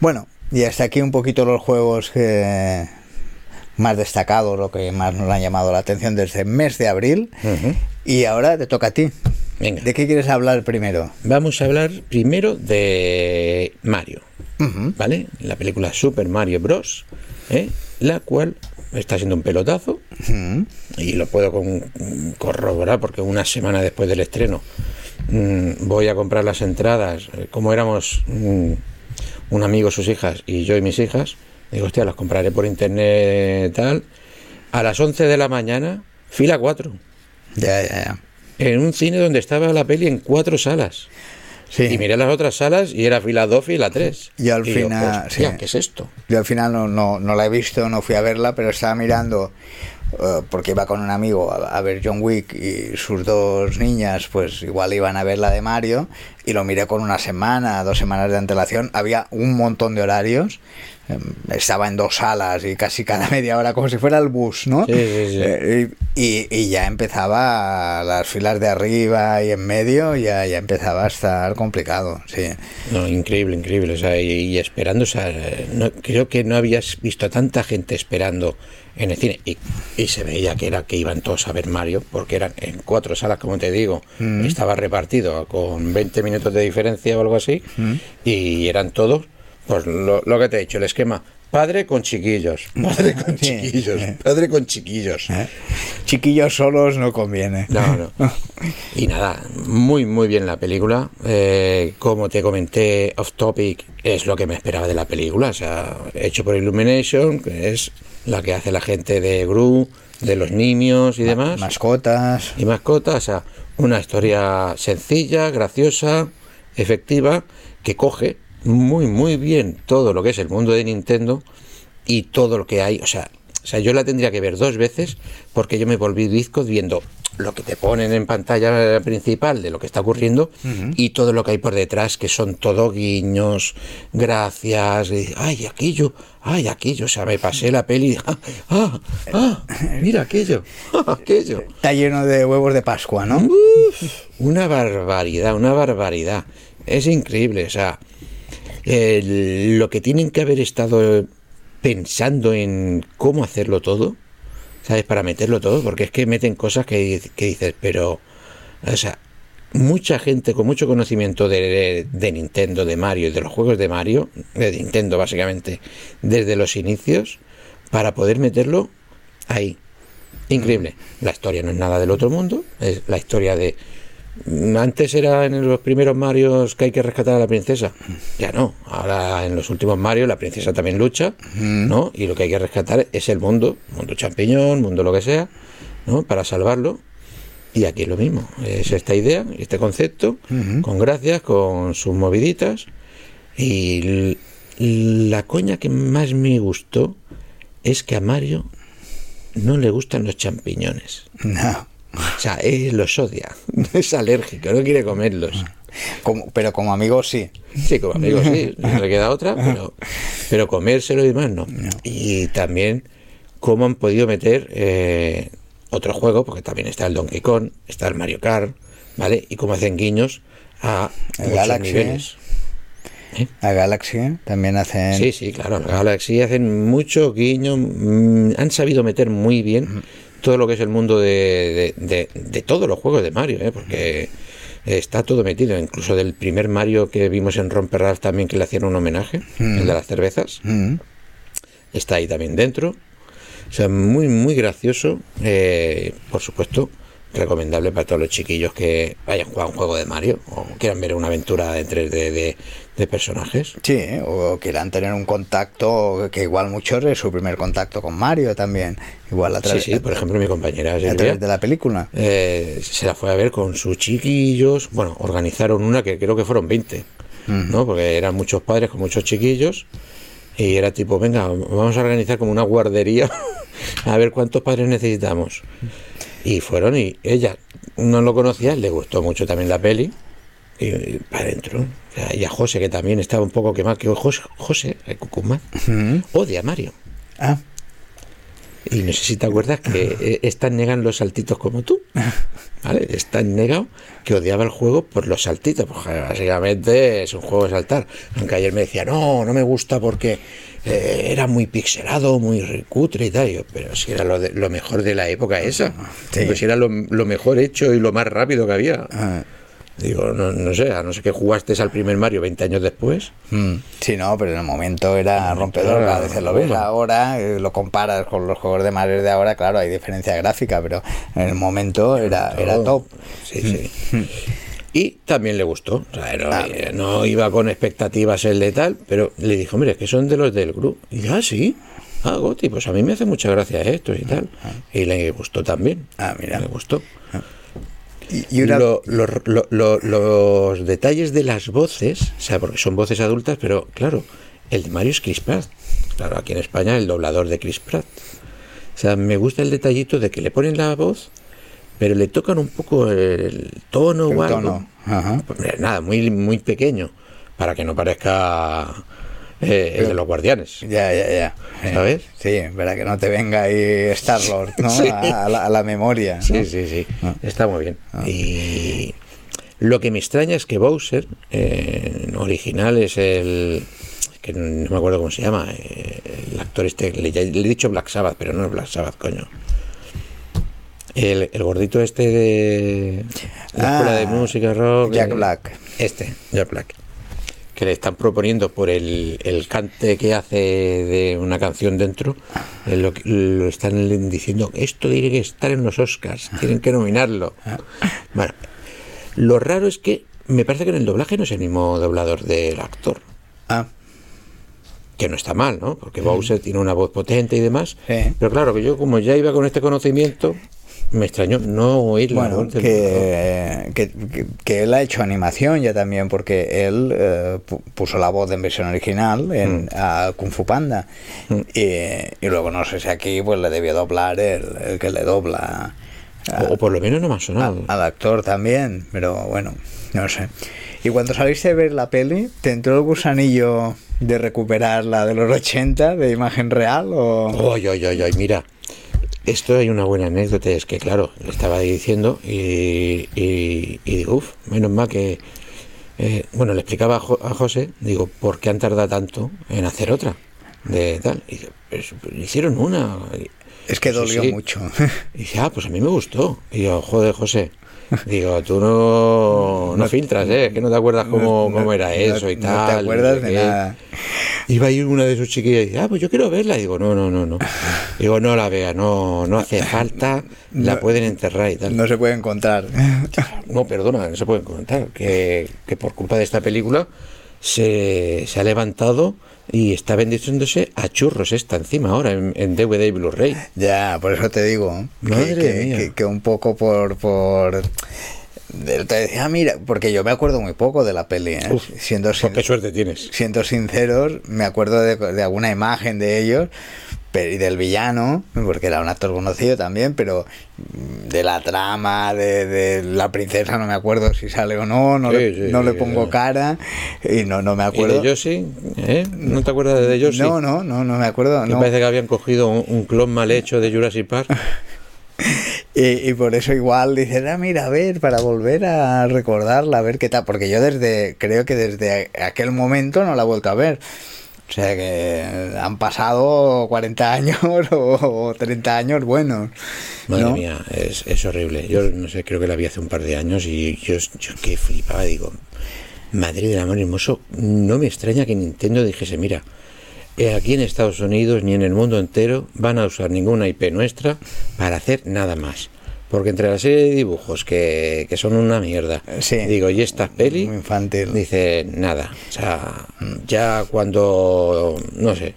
Bueno, y hasta aquí un poquito los juegos que más destacados, lo que más nos han llamado la atención desde el mes de abril. Y ahora te toca a ti. Venga. ¿De qué quieres hablar primero? Vamos a hablar primero de Mario. ¿vale? La película Super Mario Bros. ¿eh? La cual está siendo un pelotazo y lo puedo con- corroborar porque una semana después del estreno mm, voy a comprar las entradas. eh, Como éramos mm, un amigo, sus hijas y yo y mis hijas, digo, hostia, las compraré por internet tal. A las 11 de la mañana, fila 4. Ya, ya, ya. En un cine donde estaba la peli en cuatro salas. Sí. Y miré las otras salas y era fila 2, fila 3. Y al final, hostia, sí. ¿qué es esto? Yo al final no, no, no la he visto, no fui a verla, pero estaba mirando, eh, porque iba con un amigo a, a ver John Wick y sus dos niñas, pues igual iban a ver la de Mario, y lo miré con una semana, dos semanas de antelación. Había un montón de horarios, estaba en dos salas y casi cada media hora, como si fuera el bus, ¿no? Sí, sí, sí. Eh, y, y ya empezaba las filas de arriba y en medio, ya, ya empezaba a estar complicado, sí. No, increíble, increíble. O sea, y, y esperando, o sea, no- creo que no habías visto a tanta gente esperando en el cine. Y, y se veía que era que iban todos a ver Mario, porque eran en cuatro salas, como te digo. Estaba repartido con 20 minutos de diferencia o algo así. Y eran todos, pues lo, lo que te he dicho, el esquema. Padre con chiquillos, padre con chiquillos, padre con chiquillos. ¿Eh? Chiquillos solos no conviene. No, no. Y nada, muy, muy bien la película. Eh, como te comenté, Off Topic es lo que me esperaba de la película. O sea, hecho por Illumination, que es la que hace la gente de Gru, de los niños y demás. Mascotas. Y mascotas. O sea, una historia sencilla, graciosa, efectiva, que coge muy, muy bien todo lo que es el mundo de Nintendo y todo lo que hay. O sea, o sea, yo la tendría que ver dos veces porque yo me volví bizco viendo lo que te ponen en pantalla principal de lo que está ocurriendo y todo lo que hay por detrás, que son todo guiños, gracias, y, ay, aquello, ay, aquello. O sea, me pasé la peli, ah, ah, ah, mira aquello, ah, aquello. Está lleno de huevos de Pascua, ¿no? Uf, una barbaridad, una barbaridad. Es increíble, o sea, lo que tienen que haber estado pensando en cómo hacerlo todo, ¿sabes? Para meterlo todo, porque es que meten cosas que, que dices, pero, o sea, mucha gente con mucho conocimiento de, de Nintendo, de Mario y de los juegos de Mario, de Nintendo básicamente, desde los inicios, para poder meterlo ahí. Increíble. La historia no es nada del otro mundo, es la historia de... Antes era en los primeros Marios que hay que rescatar a la princesa. Ya no. Ahora en los últimos Mario la princesa también lucha, ¿no? Y lo que hay que rescatar es el mundo, mundo champiñón, mundo lo que sea, ¿no? Para salvarlo. Y aquí es lo mismo. Es esta idea, este concepto, con gracias, con sus moviditas. Y la coña que más me gustó es que a Mario no le gustan los champiñones. No. O sea, él los odia. Es alérgico, no quiere comerlos. Como- pero como amigo sí. Sí, como amigo sí, no le queda otra, pero, pero comérselo y demás no. Y también cómo han podido meter eh, otro juego, porque también está el Donkey Kong, está el Mario Kart, ¿vale? Y cómo hacen guiños a El Galaxy, niveles. La Galaxy también hacen. Sí, sí, claro. La Galaxy hacen mucho guiño, mm, han sabido meter muy bien todo lo que es el mundo de, de- de- de todos los juegos de Mario, ¿eh? porque está todo metido, incluso del primer Mario que vimos en Romper Ralph también que le hacían un homenaje, el de las cervezas, Mm. está ahí también dentro. O sea, muy, muy gracioso. eh, por supuesto, recomendable para todos los chiquillos que hayan jugado un juego de Mario o quieran ver una aventura en 3D de, de personajes. Sí, o quieran tener un contacto que igual muchos es su primer contacto con Mario también. Igual a Sí, través, sí, por ejemplo, mi compañera a través de la película. eh, se la fue a ver con sus chiquillos. Bueno, organizaron una que creo que fueron 20, ¿no? Porque eran muchos padres con muchos chiquillos. Y era tipo, venga, vamos a organizar como una guardería a ver cuántos padres necesitamos. Y fueron y ella no lo conocía, le gustó mucho también la peli. Y, y para adentro. Y a José, que también estaba un poco quemado, que José, José el Cucumán, odia a Mario. Ah, Y no sé si te acuerdas que eh, es tan negado en los saltitos como tú. ¿Vale? Es tan negado que odiaba el juego por los saltitos. Porque básicamente es un juego de saltar. Aunque ayer me decía, no, no me gusta porque eh, era muy pixelado, muy cutre y tal. Yo, pero si era lo, de- lo mejor de la época esa. Sí. Pues si era lo, lo mejor hecho y lo más rápido que había. ah, Digo, no, no sé, a no ser que jugaste al primer Mario 20 años después. mm. Sí, no, pero en el momento era rompedor. era A veces lo ves ahora, eh, lo comparas con los juegos de Mario de ahora, claro, hay diferencia gráfica, pero en el momento era, era top. Sí, sí. Y también le gustó. O sea, no, Ah. no iba con expectativas el de tal, pero le dijo, mire, que son de los del grupo. Y yo, ah, sí. Ah, Goti, pues a mí me hace mucha gracia esto y tal. Y le gustó también. Ah, mira. Le gustó. Y, una- Lo- lo- lo- lo- los detalles de las voces, o sea, porque son voces adultas, pero claro, el de Mario es Chris Pratt. Claro, aquí en España el doblador de Chris Pratt. O sea, me gusta el detallito de que le ponen la voz, pero le tocan un poco el tono El o algo. tono, ajá. Mira, nada, muy, muy pequeño, para que no parezca eh, el de los guardianes. Ya, ya, ya. Eh, ¿Sabes? Sí, para que no te venga ahí Star-Lord, ¿no? Sí. A, a la, a la memoria. ¿no? Sí, sí, sí. Ah. Está muy bien. Y lo que me extraña es que Bowser, eh, original, es el. que no me acuerdo cómo se llama. eh, el actor este. Le, le he dicho Black Sabbath, pero no es Black Sabbath, coño. El, el gordito este de la escuela de Ah, música rock. Jack Black. Este, Jack Black. Que le están proponiendo por el, el cante que hace de una canción dentro, eh, lo, están diciendo, esto tiene que estar en los Oscars, tienen que nominarlo. Bueno, lo raro es que me parece que en el doblaje no es el mismo doblador del actor, Ah, que no está mal, ¿no? Porque Bowser tiene una voz potente y demás. Sí. Pero claro, que yo como ya iba con este conocimiento, me extrañó no oír la bueno, voz del que, que, que- que él ha hecho animación ya también, porque él eh, pu- puso la voz en versión original en Mm. a Kung Fu Panda. Y, y luego no sé si aquí pues le debió doblar el, el que le dobla a- O, por lo menos no me ha sonado. al actor también, pero bueno, no sé. Y cuando saliste a ver la peli, ¿te entró el gusanillo de recuperar la de los 80 de imagen real o...? Ay, ay, ay, ay, mira. Esto hay una buena anécdota, es que claro, le estaba diciendo y, y, y digo, uff, menos mal que... eh, bueno, le explicaba a, Jo- a José, digo, ¿por qué han tardado tanto en hacer otra? De tal. Y dice, "Pues, hicieron una. Es que Sí, dolió sí. mucho. y dice, ah, pues a mí me gustó. Y yo, joder, José, Digo, tú no, no filtras, ¿eh? Que no te acuerdas cómo, cómo era eso y no tal. te acuerdas no de nada. Iba a ir una de sus chiquillas y dice, ah, pues yo quiero verla. Y digo, no, no, no, no. Digo, no la vea, no, no hace falta, la No- pueden enterrar y tal. No se puede encontrar. No, perdona, no se puede contar. Que, que por culpa de esta película se, se ha levantado y está vendiéndose a churros esta encima ahora en, en DVD y Blu-ray. Ya, por eso te digo que, Madre que- mía. que- que un poco por... te decía, "Ah, mira, porque yo me acuerdo muy poco de la peli, ¿eh? Uf, siendo, sin- Pues qué suerte tienes. siendo sinceros, me acuerdo de, de alguna imagen de ellos pero, y del villano, porque era un actor conocido también, pero mm, de la trama, de, de la princesa no me acuerdo si sale o no, no, Sí, le, sí, no le pongo cara y no, no me ¿Y acuerdo. de Yoshi? ¿Eh? ¿No te acuerdas de Yoshi? no, no, no, no me acuerdo. Me no. parece que habían cogido un, un clon mal hecho de Jurassic Park. Y, y por eso igual dices, ah, mira, a ver, para volver a recordarla, a ver qué tal, porque yo desde, creo que desde aquel momento no la he vuelto a ver. O sea que han pasado 40 años o, o 30 años buenos. Madre ¿no? mía, es, es horrible. Yo no sé, creo que la vi hace un par de años y yo, yo que flipaba, digo, madre del amor hermoso, no me extraña que Nintendo dijese, mira, eh, aquí en Estados Unidos ni en el mundo entero van a usar ninguna IP nuestra para hacer nada más. Porque entre la serie de dibujos que, que son una mierda, Sí. digo, y estas peli, infantil. dice nada. O sea, ya cuando, no sé,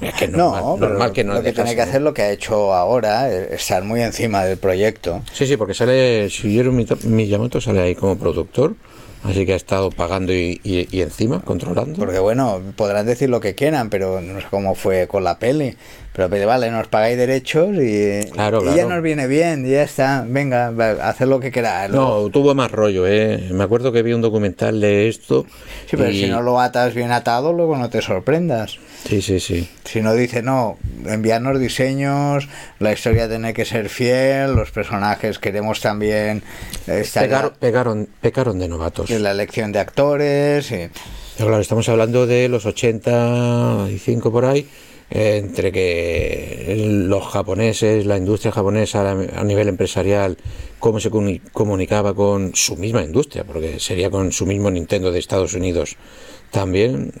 es que normal, No, pero normal que no lo que tiene que hacer lo que ha hecho ahora, es estar muy encima del proyecto. Sí, sí, porque sale Shigeru Mita- Miyamoto sale ahí como productor, así que ha estado pagando y, y- y encima controlando. Porque bueno, podrán decir lo que quieran, pero no sé cómo fue con la peli. Pero pues, vale, nos pagáis derechos y, Claro, y ya claro. nos viene bien, y ya está. Venga, va, haced lo que queráis. No, tuvo más rollo, ¿eh? Me acuerdo que vi un documental de esto. Sí, pero y- si no lo atas bien atado, luego no te sorprendas. Sí, sí, sí. Si no dice, no, enviarnos diseños, la historia tiene que ser fiel, los personajes queremos también estar Pegaron, pegaron, pecaron de novatos. en la elección de actores. y- Pero claro, estamos hablando de los 85 por ahí, entre que los japoneses, la industria japonesa a, nivel empresarial, cómo se comuni- comunicaba con su misma industria, porque sería con su mismo Nintendo de Estados Unidos, también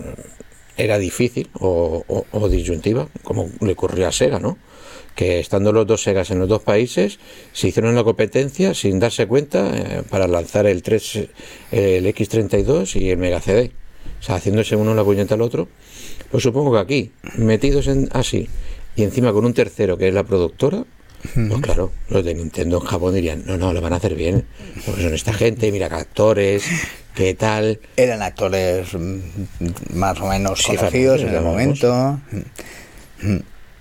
era difícil o disyuntiva, como le ocurrió a Sega, ¿no? Que estando los dos Segas en los dos países, se hicieron la competencia sin darse cuenta eh, para lanzar el 3, el X32 y el Mega CD. O sea, haciéndose uno la puñeta al otro. Pues supongo que aquí, metidos en así, y encima con un tercero que es la productora, pues claro, los de Nintendo en Japón dirían, no, no, lo van a hacer bien. Porque son esta gente, mira que actores, qué tal. Eran actores mm, más o menos Sí, conocidos en el momento.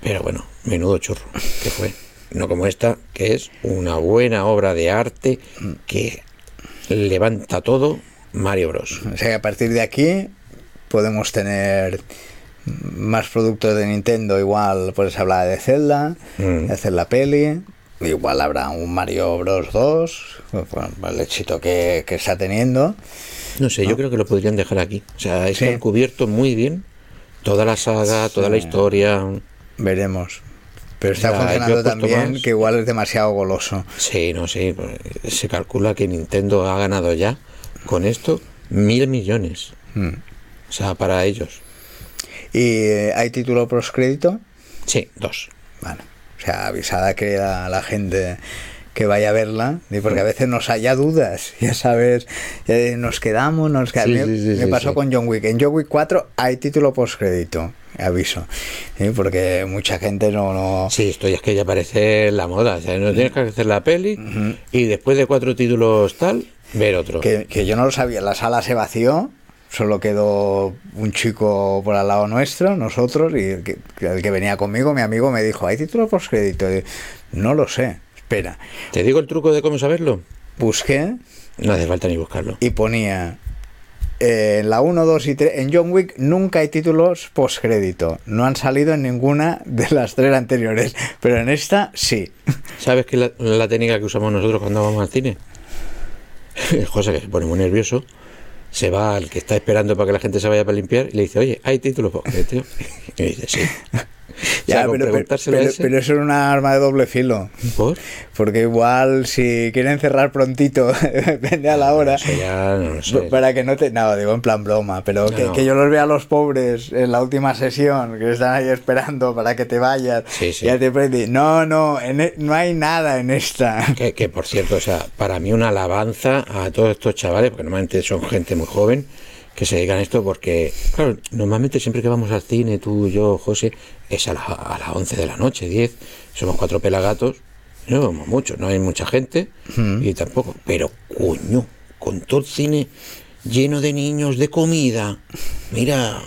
Pero bueno, menudo churro que fue. No como esta, que es una buena obra de arte que levanta todo Mario Bros. O sea que a partir de aquí podemos tener más productos de Nintendo, igual pues hablar de Zelda, Mm. de hacer la peli, igual habrá un Mario Bros 2, bueno, el éxito que, que está teniendo. No sé, yo creo que lo podrían dejar aquí. O sea, es Sí. que han cubierto muy bien toda la saga, toda la Sí. historia. Veremos. Pero está Ya, funcionando también más. que igual es demasiado goloso. Sí, no sé. pues, Se calcula que Nintendo ha ganado ya con esto mil millones. Mm. O sea, para ellos. ¿Y eh, hay título proscrédito? Sí, dos. Bueno, o sea, avisada que la, la gente que vaya a verla, porque a veces nos haya dudas, ya sabes, eh, nos quedamos, nos quedamos. Sí, me, sí, sí, me sí, pasó con John Wick. En John Wick 4 hay título postcrédito, aviso, ¿sí? porque mucha gente no... no Sí, esto ya es que ya parece la moda. O sea, no tienes que hacer la peli y después de cuatro títulos tal, ver otro. que, que yo no lo sabía, la sala se vació, solo quedó un chico por al lado nuestro, nosotros, y el que, que el que venía conmigo, mi amigo, me dijo, ¿hay título postcrédito? Y, no lo sé, espera. ¿Te digo el truco de cómo saberlo? Busqué No hace falta ni buscarlo. y ponía eh, en la 1, 2 y 3, en John Wick nunca hay títulos postcrédito. No han salido en ninguna de las tres anteriores, pero en esta sí. ¿Sabes qué es la, la técnica que usamos nosotros cuando vamos al cine? Es cosa que se pone muy nervioso. Se va al que está esperando para que la gente se vaya para limpiar y le dice, oye, ¿hay títulos? Y dice, sí. Ya, sea, con pero, pero, pero- eso es una arma de doble filo. ¿Por? Porque igual si quieren cerrar prontito, depende a la hora. Eso ya no lo sé. Para que no te. No, digo en plan broma, pero que, No. que yo los vea a los pobres en la última sesión, que están ahí esperando para que te vayas. Sí, sí. Ya te prende. No, no, en e- no hay nada en esta. Que, que, por cierto, o sea, para mí una alabanza a todos estos chavales, porque normalmente son gente muy joven, que se dedican a esto, porque, claro, normalmente siempre que vamos al cine, tú, yo, José, es a, la- a las 11 de la noche, 10, somos cuatro pelagatos, no vamos mucho, no hay mucha gente, y tampoco, pero coño, con todo el cine lleno de niños, de comida, mira,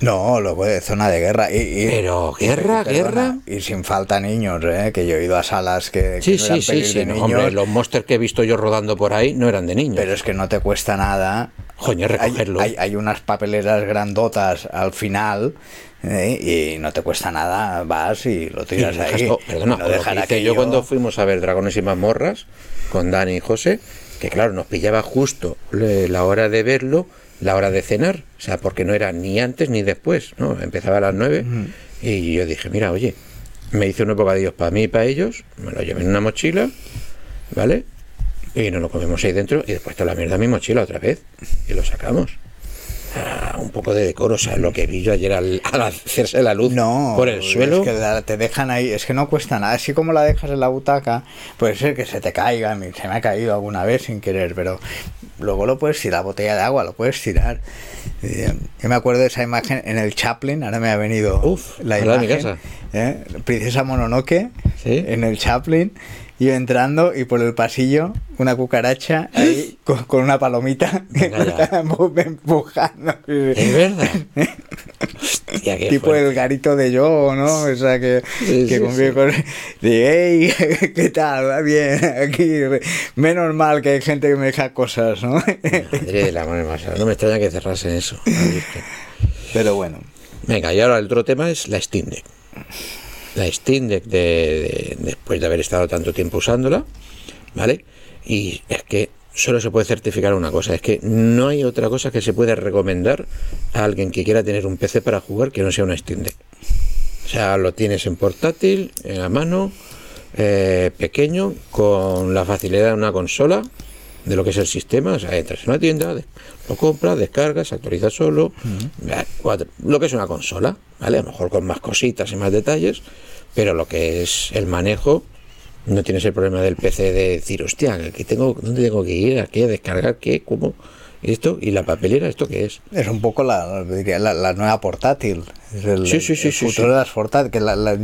No, luego de zona de guerra. Y, y- Pero, ¿guerra, guerra? Y sin falta niños, ¿eh? Que yo he ido a salas que. que sí, no sí, eran sí, pelis sí, de no, niños, hombre, los monsters que he visto yo rodando por ahí no eran de niños. Pero es que no te cuesta nada. Hay, recogerlo. hay- hay unas papeleras grandotas al final ¿eh? y no te cuesta nada. Vas y lo Y tiras dejas ahí. perdona, no dejar hice yo cuando fuimos a ver Dragones y Mazmorras con Dani y José, que claro, nos pillaba justo la hora de verlo, la hora de cenar, o sea, porque no era ni antes ni después, ¿no? Empezaba a las nueve y yo dije, mira, oye, me hice unos bocadillos para mí y para ellos, me lo llevé en una mochila, ¿vale? Y nos lo comemos ahí dentro y después toda la mierda en mi mochila otra vez y lo sacamos. Ah, un poco de decoro, o sea, lo que vi yo ayer al, al hacerse la luz No, por el suelo. Es que la- te dejan ahí, es que no cuesta nada. Así como la dejas en la butaca, puede ser que se te caiga. Se me ha caído alguna vez sin querer, pero luego lo puedes tirar, botella de agua, lo puedes tirar. Eh, Yo me acuerdo de esa imagen en el Chaplin, ahora me ha venido Uf, la mi imagen. casa. ¿eh? Princesa Mononoke, Sí. en el Chaplin. Yo entrando y por el pasillo una cucaracha ahí con, con una palomita que me empujando. Es verdad. Hostia, qué tipo fuerte. el garito de yo, ¿no? O sea, que, Sí, que sí, convive sí. con... De, hey, ¿qué tal? Va bien, aquí. Menos mal que hay gente que me deja cosas, ¿no? Madre de la madre más. No me extraña que cerrasen eso. Pero bueno. Venga, y ahora el otro tema es la Steam Deck. La Steam Deck, de, de- después de haber estado tanto tiempo usándola, ¿vale? Y es que solo se puede certificar una cosa, es que no hay otra cosa que se pueda recomendar a alguien que quiera tener un PC para jugar que no sea una Steam Deck. O sea, lo tienes en portátil, en la mano, eh, pequeño, con la facilidad de una consola, de lo que es el sistema. O sea, entras en una tienda, lo compras, descargas, se actualiza solo. lo que es una consola, ¿vale? A lo mejor con más cositas y más detalles, pero lo que es el manejo. No tienes el problema del PC de decir, hostia, aquí tengo, ¿dónde tengo que ir? ¿A qué? ¿A descargar? ¿Qué? ¿Cómo? ¿Esto? ¿Y la papelera? ¿Esto qué es? Es un poco la, diría, la, la nueva portátil. Es el, Sí, sí, sí, el futuro de las portátiles. Que la- la-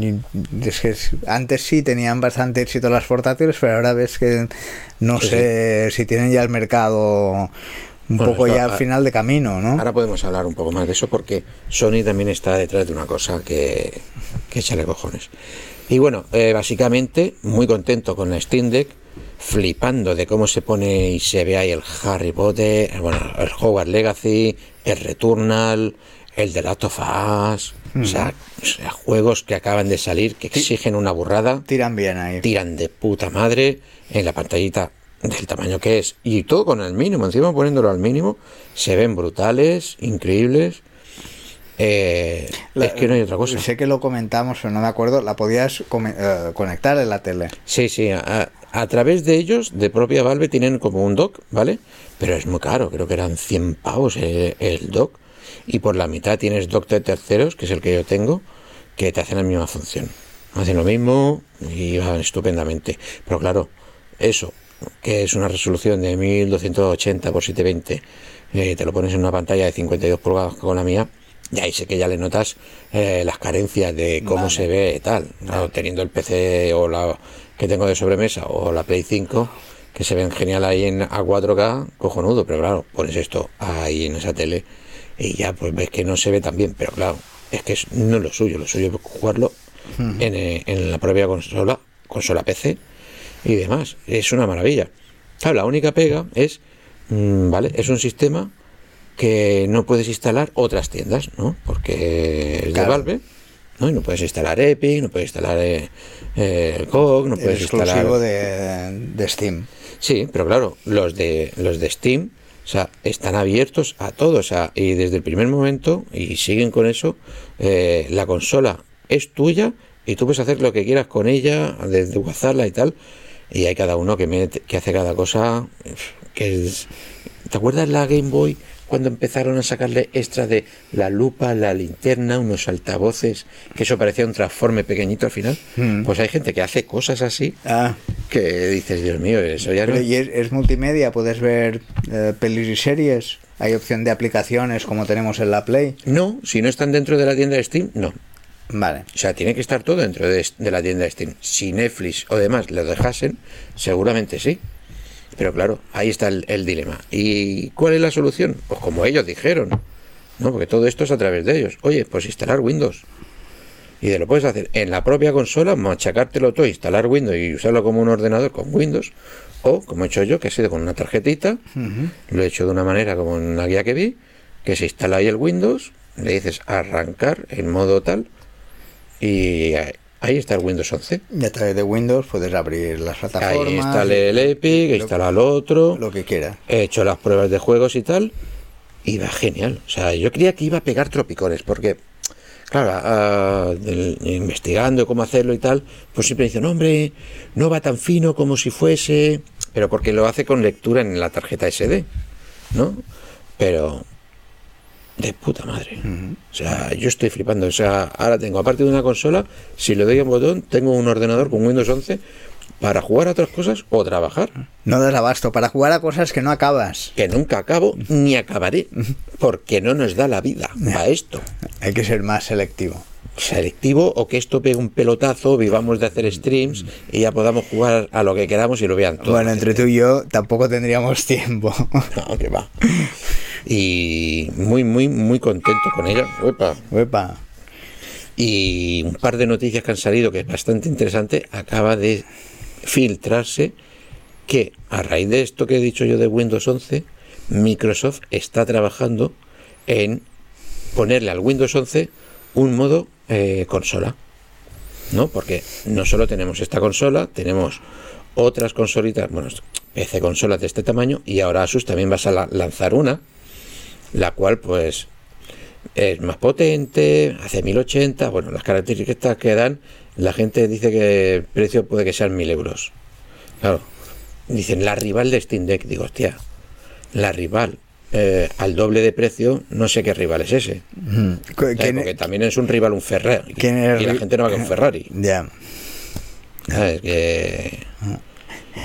es que es- antes sí tenían bastante éxito las portátiles, pero ahora ves que no sé si tienen ya el mercado un Bueno, poco esto ya al final de camino, ¿no? Ahora podemos hablar un poco más de eso porque Sony también está detrás de una cosa que, que échale cojones. Y bueno, eh, básicamente muy contento con la Steam Deck, flipando de cómo se pone y se ve ahí el Harry Potter, bueno, el Hogwarts Legacy, el Returnal, el The Last of Us, o, sea, o sea, juegos que acaban de salir que exigen una burrada Tiran bien ahí. tiran de puta madre en la pantallita del tamaño que es y todo con el mínimo, encima poniéndolo al mínimo, se ven brutales, increíbles. Eh, La- es que no hay otra cosa. Sé que lo comentamos, pero no me acuerdo. La podías eh, conectar en la tele. Sí, sí, a, a través de ellos, de propia Valve, tienen como un dock, ¿vale? Pero es muy caro, creo que eran 100 pavos el, el dock. Y por la mitad tienes dock de terceros, que es el que yo tengo, que te hacen la misma función. Hacen lo mismo y van estupendamente. Pero claro, eso, que es una resolución de 1280 por 720, eh, te lo pones en una pantalla de 52 pulgadas con la mía, y ahí sé que ya le notas eh, las carencias de cómo Vale. se ve y tal. Claro, teniendo el PC o la que tengo de sobremesa o la Play 5, que se ven genial ahí en a 4K, cojonudo, pero claro, pones esto ahí en esa tele y ya pues ves que no se ve tan bien, pero claro, es que es, no es lo suyo, lo suyo es jugarlo en, eh, en la propia consola, consola PC y demás. Es una maravilla. Claro, la única pega es, mm, ¿vale? Es un sistema que no puedes instalar otras tiendas, ¿no? Porque es de. Valve, ¿no? Y no puedes instalar Epic, no puedes instalar eh, eh, GOG, no Es puedes instalar... exclusivo de, de Steam. Sí, pero claro, los de los de Steam, o sea, están abiertos a todo, o sea, y desde el primer momento y siguen con eso, eh, la consola es tuya y tú puedes hacer lo que quieras con ella, desguazarla y tal. Y hay cada uno que, mete- que hace cada cosa que es... ¿Te acuerdas la Game Boy cuando empezaron a sacarle extras de la lupa, la linterna, unos altavoces, que eso parecía un transforme pequeñito al final? Mm. Pues hay gente que hace cosas así Ah, que dices, Dios mío, eso ya no... ¿y es, es multimedia? ¿Puedes ver eh, pelis y series? ¿Hay opción de aplicaciones como tenemos en la Play? No, si no están dentro de la tienda de Steam, no. Vale. O sea, tiene que estar todo dentro de, de la tienda de Steam. Si Netflix o demás lo dejasen, seguramente sí. Pero claro, ahí está el, el dilema. ¿Y cuál es la solución? Pues como ellos dijeron, ¿no? Porque todo esto es a través de ellos. Oye, pues instalar Windows. Y te lo puedes hacer en la propia consola, machacártelo todo, instalar Windows y usarlo como un ordenador con Windows. O, como he hecho yo, que ha sido con una tarjetita, lo he hecho de una manera como en una guía que vi, que se instala ahí el Windows, le dices arrancar en modo tal, y ahí- está el Windows 11. Y a través de Windows puedes abrir las plataformas. Ahí instalé el Epic, instala el otro, Lo que quieras. he hecho las pruebas de juegos y tal, y va genial. O sea, yo creía que iba a pegar tropicones, porque, claro, del- investigando cómo hacerlo y tal, pues siempre dicen, hombre, no va tan fino como si fuese, pero porque lo hace con lectura en la tarjeta SD, ¿no? Pero de puta madre. O sea, yo estoy flipando. O sea, ahora tengo, aparte de una consola, si le doy a un botón, tengo un ordenador con Windows 11 para jugar a otras cosas o trabajar. No das abasto para jugar a cosas que no acabas. Que nunca acabo ni acabaré, porque no nos da la vida a esto. Hay que ser más selectivo. Selectivo o que esto pegue un pelotazo, vivamos de hacer streams y ya podamos jugar a lo que queramos y lo vean todos. Bueno, entre tú y yo tampoco tendríamos tiempo. No, que va. Y muy, muy, muy contento con ella. Uepa. Uepa. Y un par de noticias que han salido que es bastante interesante. Acaba de filtrarse que a raíz de esto que he dicho yo de Windows 11, Microsoft está trabajando en ponerle al Windows 11 un modo eh, consola. ¿No? Porque no solo tenemos esta consola, tenemos otras consolitas, bueno, PC consolas de este tamaño y ahora Asus también vas a la- lanzar una, la cual pues es más potente, hace 1080, bueno, las características que dan, la gente dice que el precio puede que sean 1000 euros. Claro, dicen la rival de Steam Deck, digo, hostia, la rival eh, al doble de precio, no sé qué rival es ese. Mm. Cu- ¿sabes? ¿Quién- Porque también es un rival un Ferrari. es y la gente no va con Ferrari. Ya. ¿Sabes? Que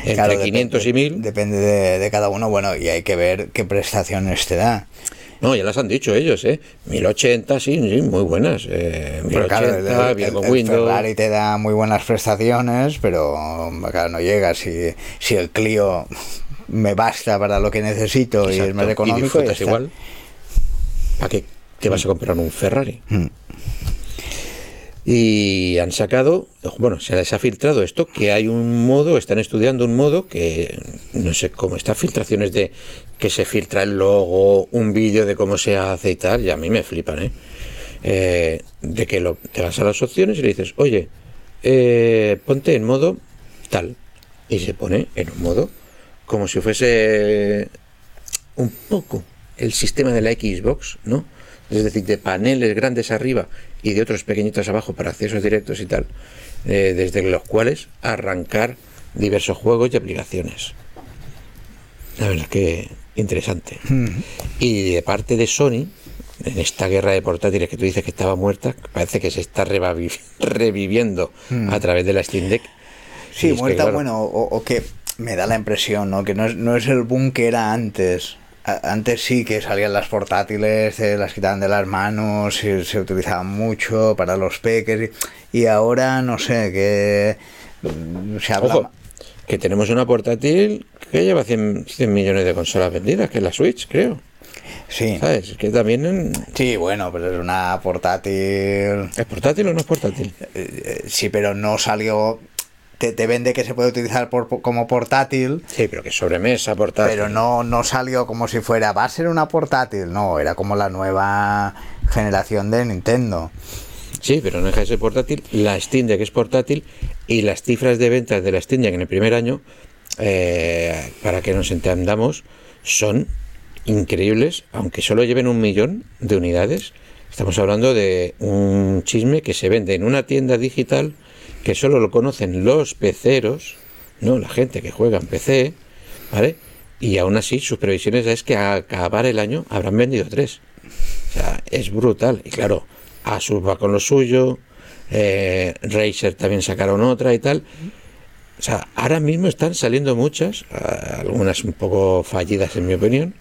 entre Claro, 500 y depende- 1000. Depende de, de cada uno, bueno, y hay que ver qué prestaciones te da. No, ya las han dicho ellos, ¿eh? 1080, sí, sí, muy buenas. Eh, 1080, Pero claro, el, bien con el Windows. Ferrari te da muy buenas prestaciones, pero claro, no llega. Si, si el Clio me basta para lo que necesito y es más económico, disfrutas está. igual. ¿Para qué te vas a comprar un Ferrari? Mm. Y han sacado, bueno, se les ha filtrado esto, que hay un modo, están estudiando un modo que no sé cómo está, filtraciones de que se filtra el logo, un vídeo de cómo se hace y tal, y a mí me flipan, ¿eh? Eh, de que lo, te vas a las opciones y le dices, oye, eh, ponte en modo tal, y se pone en un modo como si fuese un poco el sistema de la Xbox, ¿no? Es decir, de paneles grandes arriba y de otros pequeñitos abajo para accesos directos y tal, eh, desde los cuales arrancar diversos juegos y aplicaciones. La verdad que interesante. Y de parte de Sony, en esta guerra de portátiles que tú dices que estaba muerta, parece que se está reviviendo a través de la Steam Deck. Sí, es que, muerta, claro, bueno, o, o que me da la impresión, ¿no? Que no es, no es el boom que era antes. A- Antes sí que salían las portátiles, se las quitaban de las manos, y se utilizaban mucho para los peques y, y ahora no sé, que mm, se habla... Ojo, que tenemos una portátil que lleva 100, 100 millones de consolas vendidas, que es la Switch, creo. Sí, ¿Sabes? Es que también en- sí, bueno, pero es una portátil... ¿Es portátil o no es portátil? eh, Sí, pero no salió... Te, te vende que se puede utilizar por, como portátil, Sí, pero que sobremesa, portátil. Pero no, no salió como si fuera, va a ser una portátil, no, era como la nueva generación de Nintendo. Sí, pero no deja de ser portátil. La Steam Deck es portátil y las cifras de ventas de la Steam Deck en el primer año, eh, para que nos entendamos, son increíbles, aunque solo lleven un millón de unidades. Estamos hablando de un chisme que se vende en una tienda digital que solo lo conocen los peceros, no la gente que juega en PC, ¿vale? Y aún así sus previsiones es que a acabar el año habrán vendido tres. O sea, es brutal. Y claro, Asus va con lo suyo, eh, Razer también sacaron otra y tal. O sea, ahora mismo están saliendo muchas, algunas un poco fallidas en mi opinión,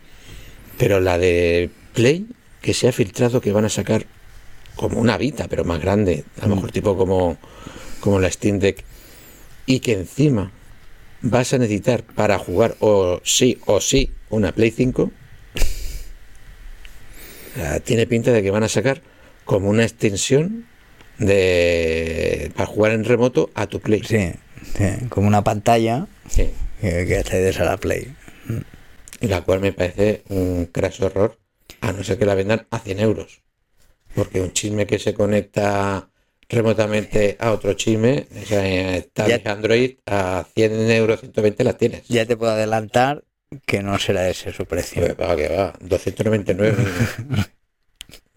pero la de Play, que se ha filtrado que van a sacar como una Vita, pero más grande, a lo mejor tipo como, como la Steam Deck, y que encima vas a necesitar para jugar o sí o sí una Play 5, o sea, tiene pinta de que van a sacar como una extensión de para jugar en remoto a tu Play. Sí, sí, como una pantalla Sí. que, que accedes a la Play. La cual me parece un craso error, a no ser que la vendan a 100 euros. Porque un chisme que se conecta remotamente a otro chisme, o sea, Android a 100 euros, 120 la tienes. Ya te puedo adelantar que no será ese su precio. Pues va, que va, 299. mínimo.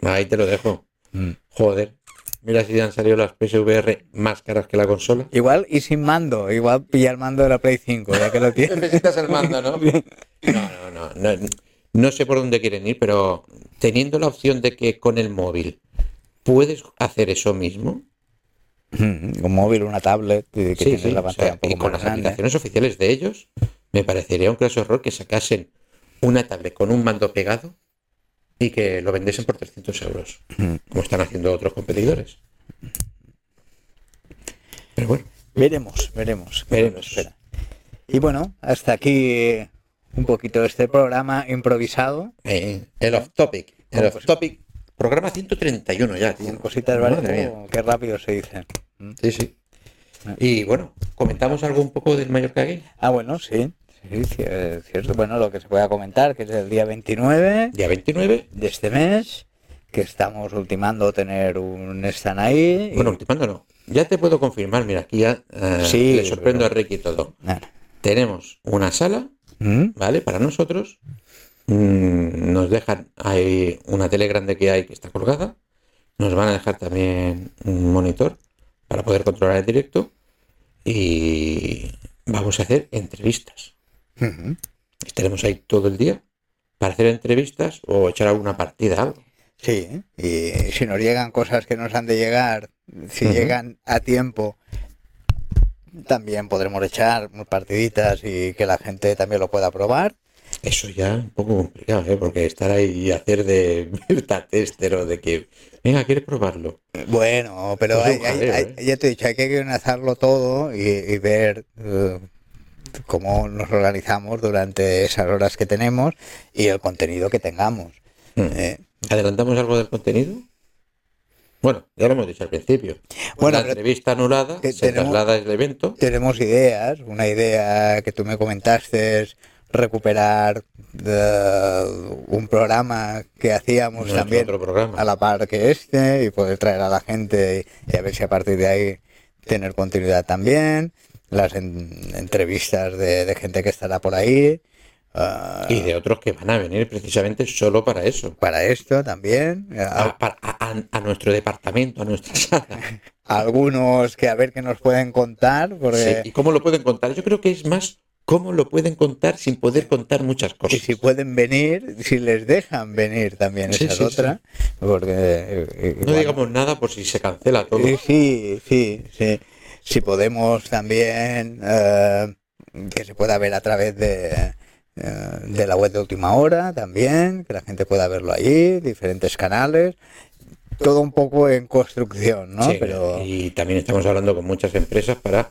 Ahí te lo dejo. Mm. Joder. Mira si han salido las PSVR más caras que la consola. Igual y sin mando, igual pilla el mando de la Play 5, ya que lo tienes. Necesitas el mando, ¿no? No, no, no, no. No sé por dónde quieren ir, pero teniendo la opción de que con el móvil puedes hacer eso mismo, Un móvil, una tablet, y que sí, tienes sí, la o pantalla sea, un poco y con más las grande. aplicaciones oficiales de ellos, me parecería un claso error que sacasen una tablet con un mando pegado y que lo vendiesen por 300 euros, como están haciendo otros competidores. Pero bueno, Veremos, veremos. Veremos. Espera. Y bueno, hasta aquí un poquito este programa improvisado. eh, el off topic, el off pues- topic, programa 131 ya, tío. Cositas. Oh, qué rápido se dice. Sí, sí. Y bueno, comentamos algo un poco del Mallorca Game. Ah, bueno, sí. Sí, es cierto. Bueno, lo que se pueda comentar, que es el día 29 Día 29. de este mes, que estamos ultimando tener un stand ahí. y- Bueno, ultimando no. Ya te puedo confirmar, mira, aquí ya eh, Sí, le sorprendo pero- a Ricky todo. Tenemos una sala, ¿Mm? ¿vale? Para nosotros. Mm, nos dejan ahí una tele grande que hay que está colgada. Nos van a dejar también un monitor para poder controlar el directo. Y vamos a hacer entrevistas. Estaremos ahí todo el día para hacer entrevistas o echar alguna partida, algo. Sí, y si nos llegan cosas que nos han de llegar, si llegan a tiempo, también podremos echar partiditas y que la gente también lo pueda probar. Eso ya un poco complicado, ¿eh? Porque estar ahí y hacer de beta tester o de que, venga, ¿quieres probarlo? Bueno, pero hay- hay- ¿eh? ya te he dicho, hay que organizarlo todo y, y ver eh, cómo nos organizamos durante esas horas que tenemos y el contenido que tengamos. Mm. Eh, ¿Adelantamos algo del contenido? Bueno, ya lo hemos dicho al principio. Bueno, la entrevista anulada se tenemos- traslada al evento. tenemos ideas, una idea que tú me comentaste recuperar eh, un programa que hacíamos también a la par que este y poder traer a la gente y, a ver si a partir de ahí tener continuidad también, las en- entrevistas de, de gente que estará por ahí. eh, Y de otros que van a venir precisamente solo para eso. para esto también, eh, A, para- a- a- a nuestro departamento, a nuestra sala. algunos que a ver qué nos pueden contar, porque Sí, ¿Y cómo lo pueden contar? Yo creo que es más cómo lo pueden contar sin poder contar muchas Y cosas. si pueden venir, si les dejan venir también, Sí, esa es sí, otra. Porque, eh, eh, No bueno, digamos nada por si se cancela todo. sí, sí, sí. Si podemos también eh, que se pueda ver a través de, de la web de última hora también, que la gente pueda verlo allí, diferentes canales. Todo un poco en construcción, ¿no? Sí, Pero Y también estamos hablando con muchas empresas para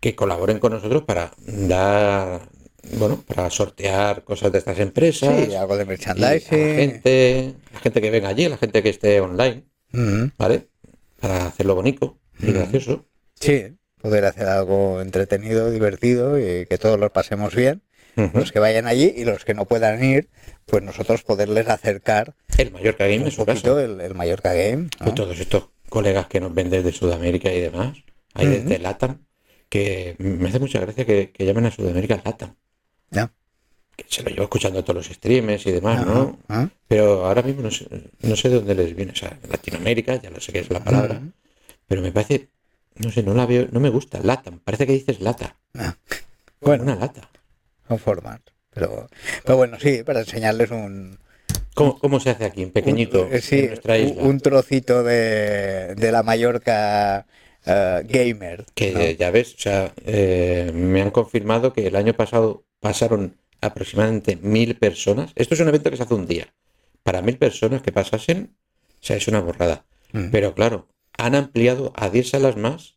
que colaboren con nosotros para dar, bueno, para sortear cosas de estas empresas. sí, algo de a la merchandising. gente, la gente que venga allí, la gente que esté online, Ujú. ¿vale? Para hacerlo bonito y gracioso. Sí, poder hacer algo entretenido, divertido y que todos lo pasemos bien. Los que vayan allí y los que no puedan ir, pues nosotros poderles acercar El Mallorca Game un en su poquito caso. el, el Mallorca Game. ¿no? Y todos estos colegas que nos ven desde Sudamérica y demás, ahí desde LATAM, que me hace mucha gracia que, que llamen a Sudamérica LATAM. Ya. que se lo llevo escuchando a todos los streamers y demás, ¿no? Ah, Pero ahora mismo no sé, no sé de dónde les viene. O sea, Latinoamérica, ya lo sé que es la palabra. Ujú. Pero me parece, no sé, no la veo, no me gusta. Lata, parece que dices lata. ah. Bueno, Una lata. son formas. Pero, pero bueno, sí, para enseñarles un, ¿Cómo, cómo se hace aquí, en pequeñito, un- sí, en nuestra isla? un trocito de, de la Mallorca eh, gamer. Que ¿no? ya ves, o sea, eh, me han confirmado que el año pasado pasaron aproximadamente mil personas. Esto es un evento que se hace un día. Para mil personas que pasasen, o sea, es una borrada. Mm. Pero claro, han ampliado a 10 salas más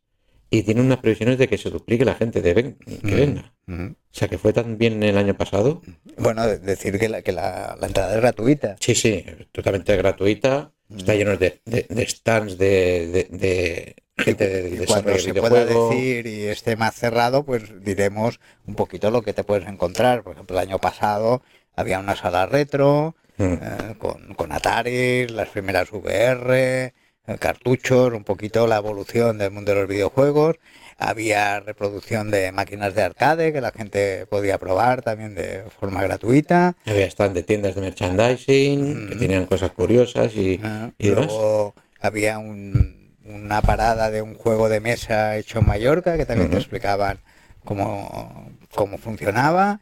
y tienen unas previsiones de que se duplique la gente de ven- que Mm. venga. Ujú. O sea, que fue tan bien el año pasado. Bueno, de- decir que la, que la, la entrada es gratuita. Sí, sí, totalmente gratuita. Está lleno de, de- de stands de, de- gente de, Y desarrollo se pueda decir y esté más cerrado, pues diremos un poquito lo que te puedes encontrar. Por ejemplo, el año pasado había una sala retro Mm. eh, con, con Atari, las primeras VR, eh, cartuchos, un poquito la evolución del mundo de los videojuegos. Había reproducción de máquinas de arcade que la gente podía probar también de forma gratuita. Había stand de tiendas de merchandising que Mm. tenían cosas curiosas y, Ah, y demás. Luego había un- una parada de un juego de mesa hecho en Mallorca que también te explicaban cómo, cómo funcionaba.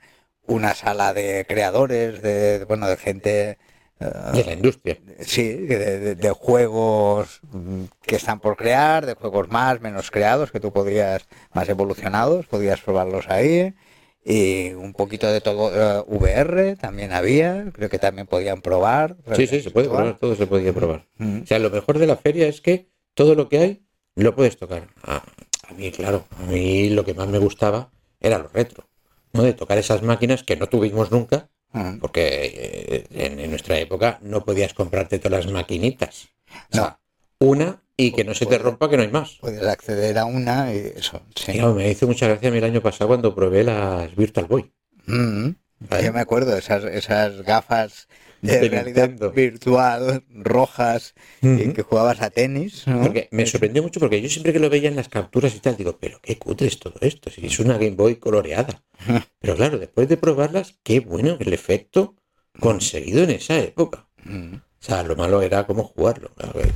Una sala de creadores, de bueno, de gente de la industria. Sí, de, de- de juegos mm, que están por crear, de juegos más, menos creados, que tú podías, más evolucionados, podías probarlos ahí. Y un poquito de todo eh, VR también había, creo que también podían probar. Sí, sí, se puede probar, todo se podía probar. Mm. O sea, lo mejor de la feria es que todo lo que hay lo puedes tocar. A, a mí, claro, a mí lo que más me gustaba era lo retro, ¿no? De tocar esas máquinas que no tuvimos nunca. Porque eh, en, nuestra época no podías comprarte todas las maquinitas. O No. sea, una y que no se te rompa que no hay más. Puedes acceder a una y eso, sí. Me hizo mucha gracia a mí el año pasado cuando probé las Virtual Boy. Mm. Vale. Yo me acuerdo, esas, esas gafas de, De realidad Nintendo. virtual, rojas, Ujú. que jugabas a tenis. ¿no? Porque me sorprendió mucho porque yo siempre que lo veía en las capturas y tal, digo, pero qué cutre es todo esto, si es una Game Boy coloreada. Pero claro, después de probarlas, qué bueno el efecto conseguido en esa época. O sea, lo malo era cómo jugarlo.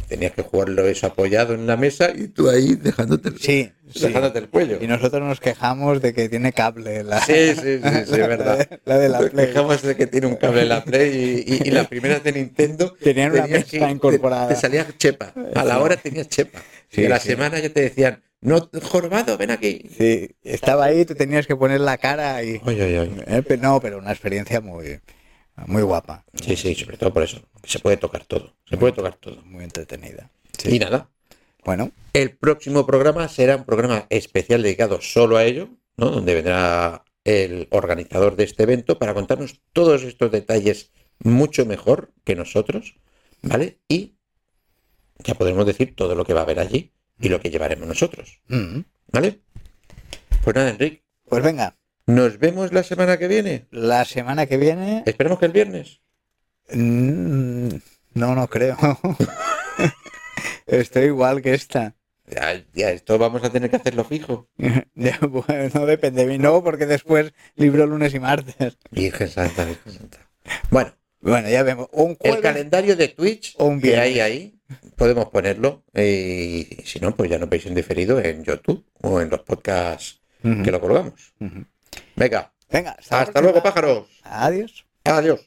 tenías que jugarlo eso apoyado en la mesa y tú ahí dejándote, el- Sí, sí. dejándote el cuello. Y nosotros nos quejamos de que tiene cable la, Sí, sí, sí, sí, es verdad. la de la Nos Play. quejamos de que tiene un cable en la Play y, y- y las primeras de Nintendo Tenían una tenías incorporada. Te, te salía chepa. A la hora tenías chepa. Sí, y a la sí. semana ya te decían, no, jorobado, ven aquí. Sí, estaba ahí, tú tenías que poner la cara y... Ay, ay, ay. Eh, No, pero una experiencia muy, muy guapa, Sí, sí, sobre todo por eso. Se puede tocar todo. Se puede tocar todo. muy entretenida. Y nada. Bueno, El próximo programa será un programa especial dedicado solo a ello, ¿no? Donde vendrá el organizador de este evento para contarnos todos estos detalles mucho mejor que nosotros, ¿vale? Y ya podremos decir todo lo que va a haber allí y lo que llevaremos nosotros, mm, ¿vale? Pues nada, Enrique, pues venga, nos vemos la semana que viene. la semana que viene... Esperamos que el viernes. mm, No, no creo. Estoy igual que esta. Ya, ya, esto vamos a tener que hacerlo fijo. Ya, bueno, no depende de mí, no, porque después libro lunes y martes. Virgen Santa, Virgen Santa. Bueno, Bueno, ya vemos. Un el calendario de Twitch un que hay ahí, podemos ponerlo. Y si no, pues ya no veis en diferido en YouTube o en los podcasts que lo colgamos. Venga, Venga, hasta, hasta luego, pájaros. Adiós. Adiós.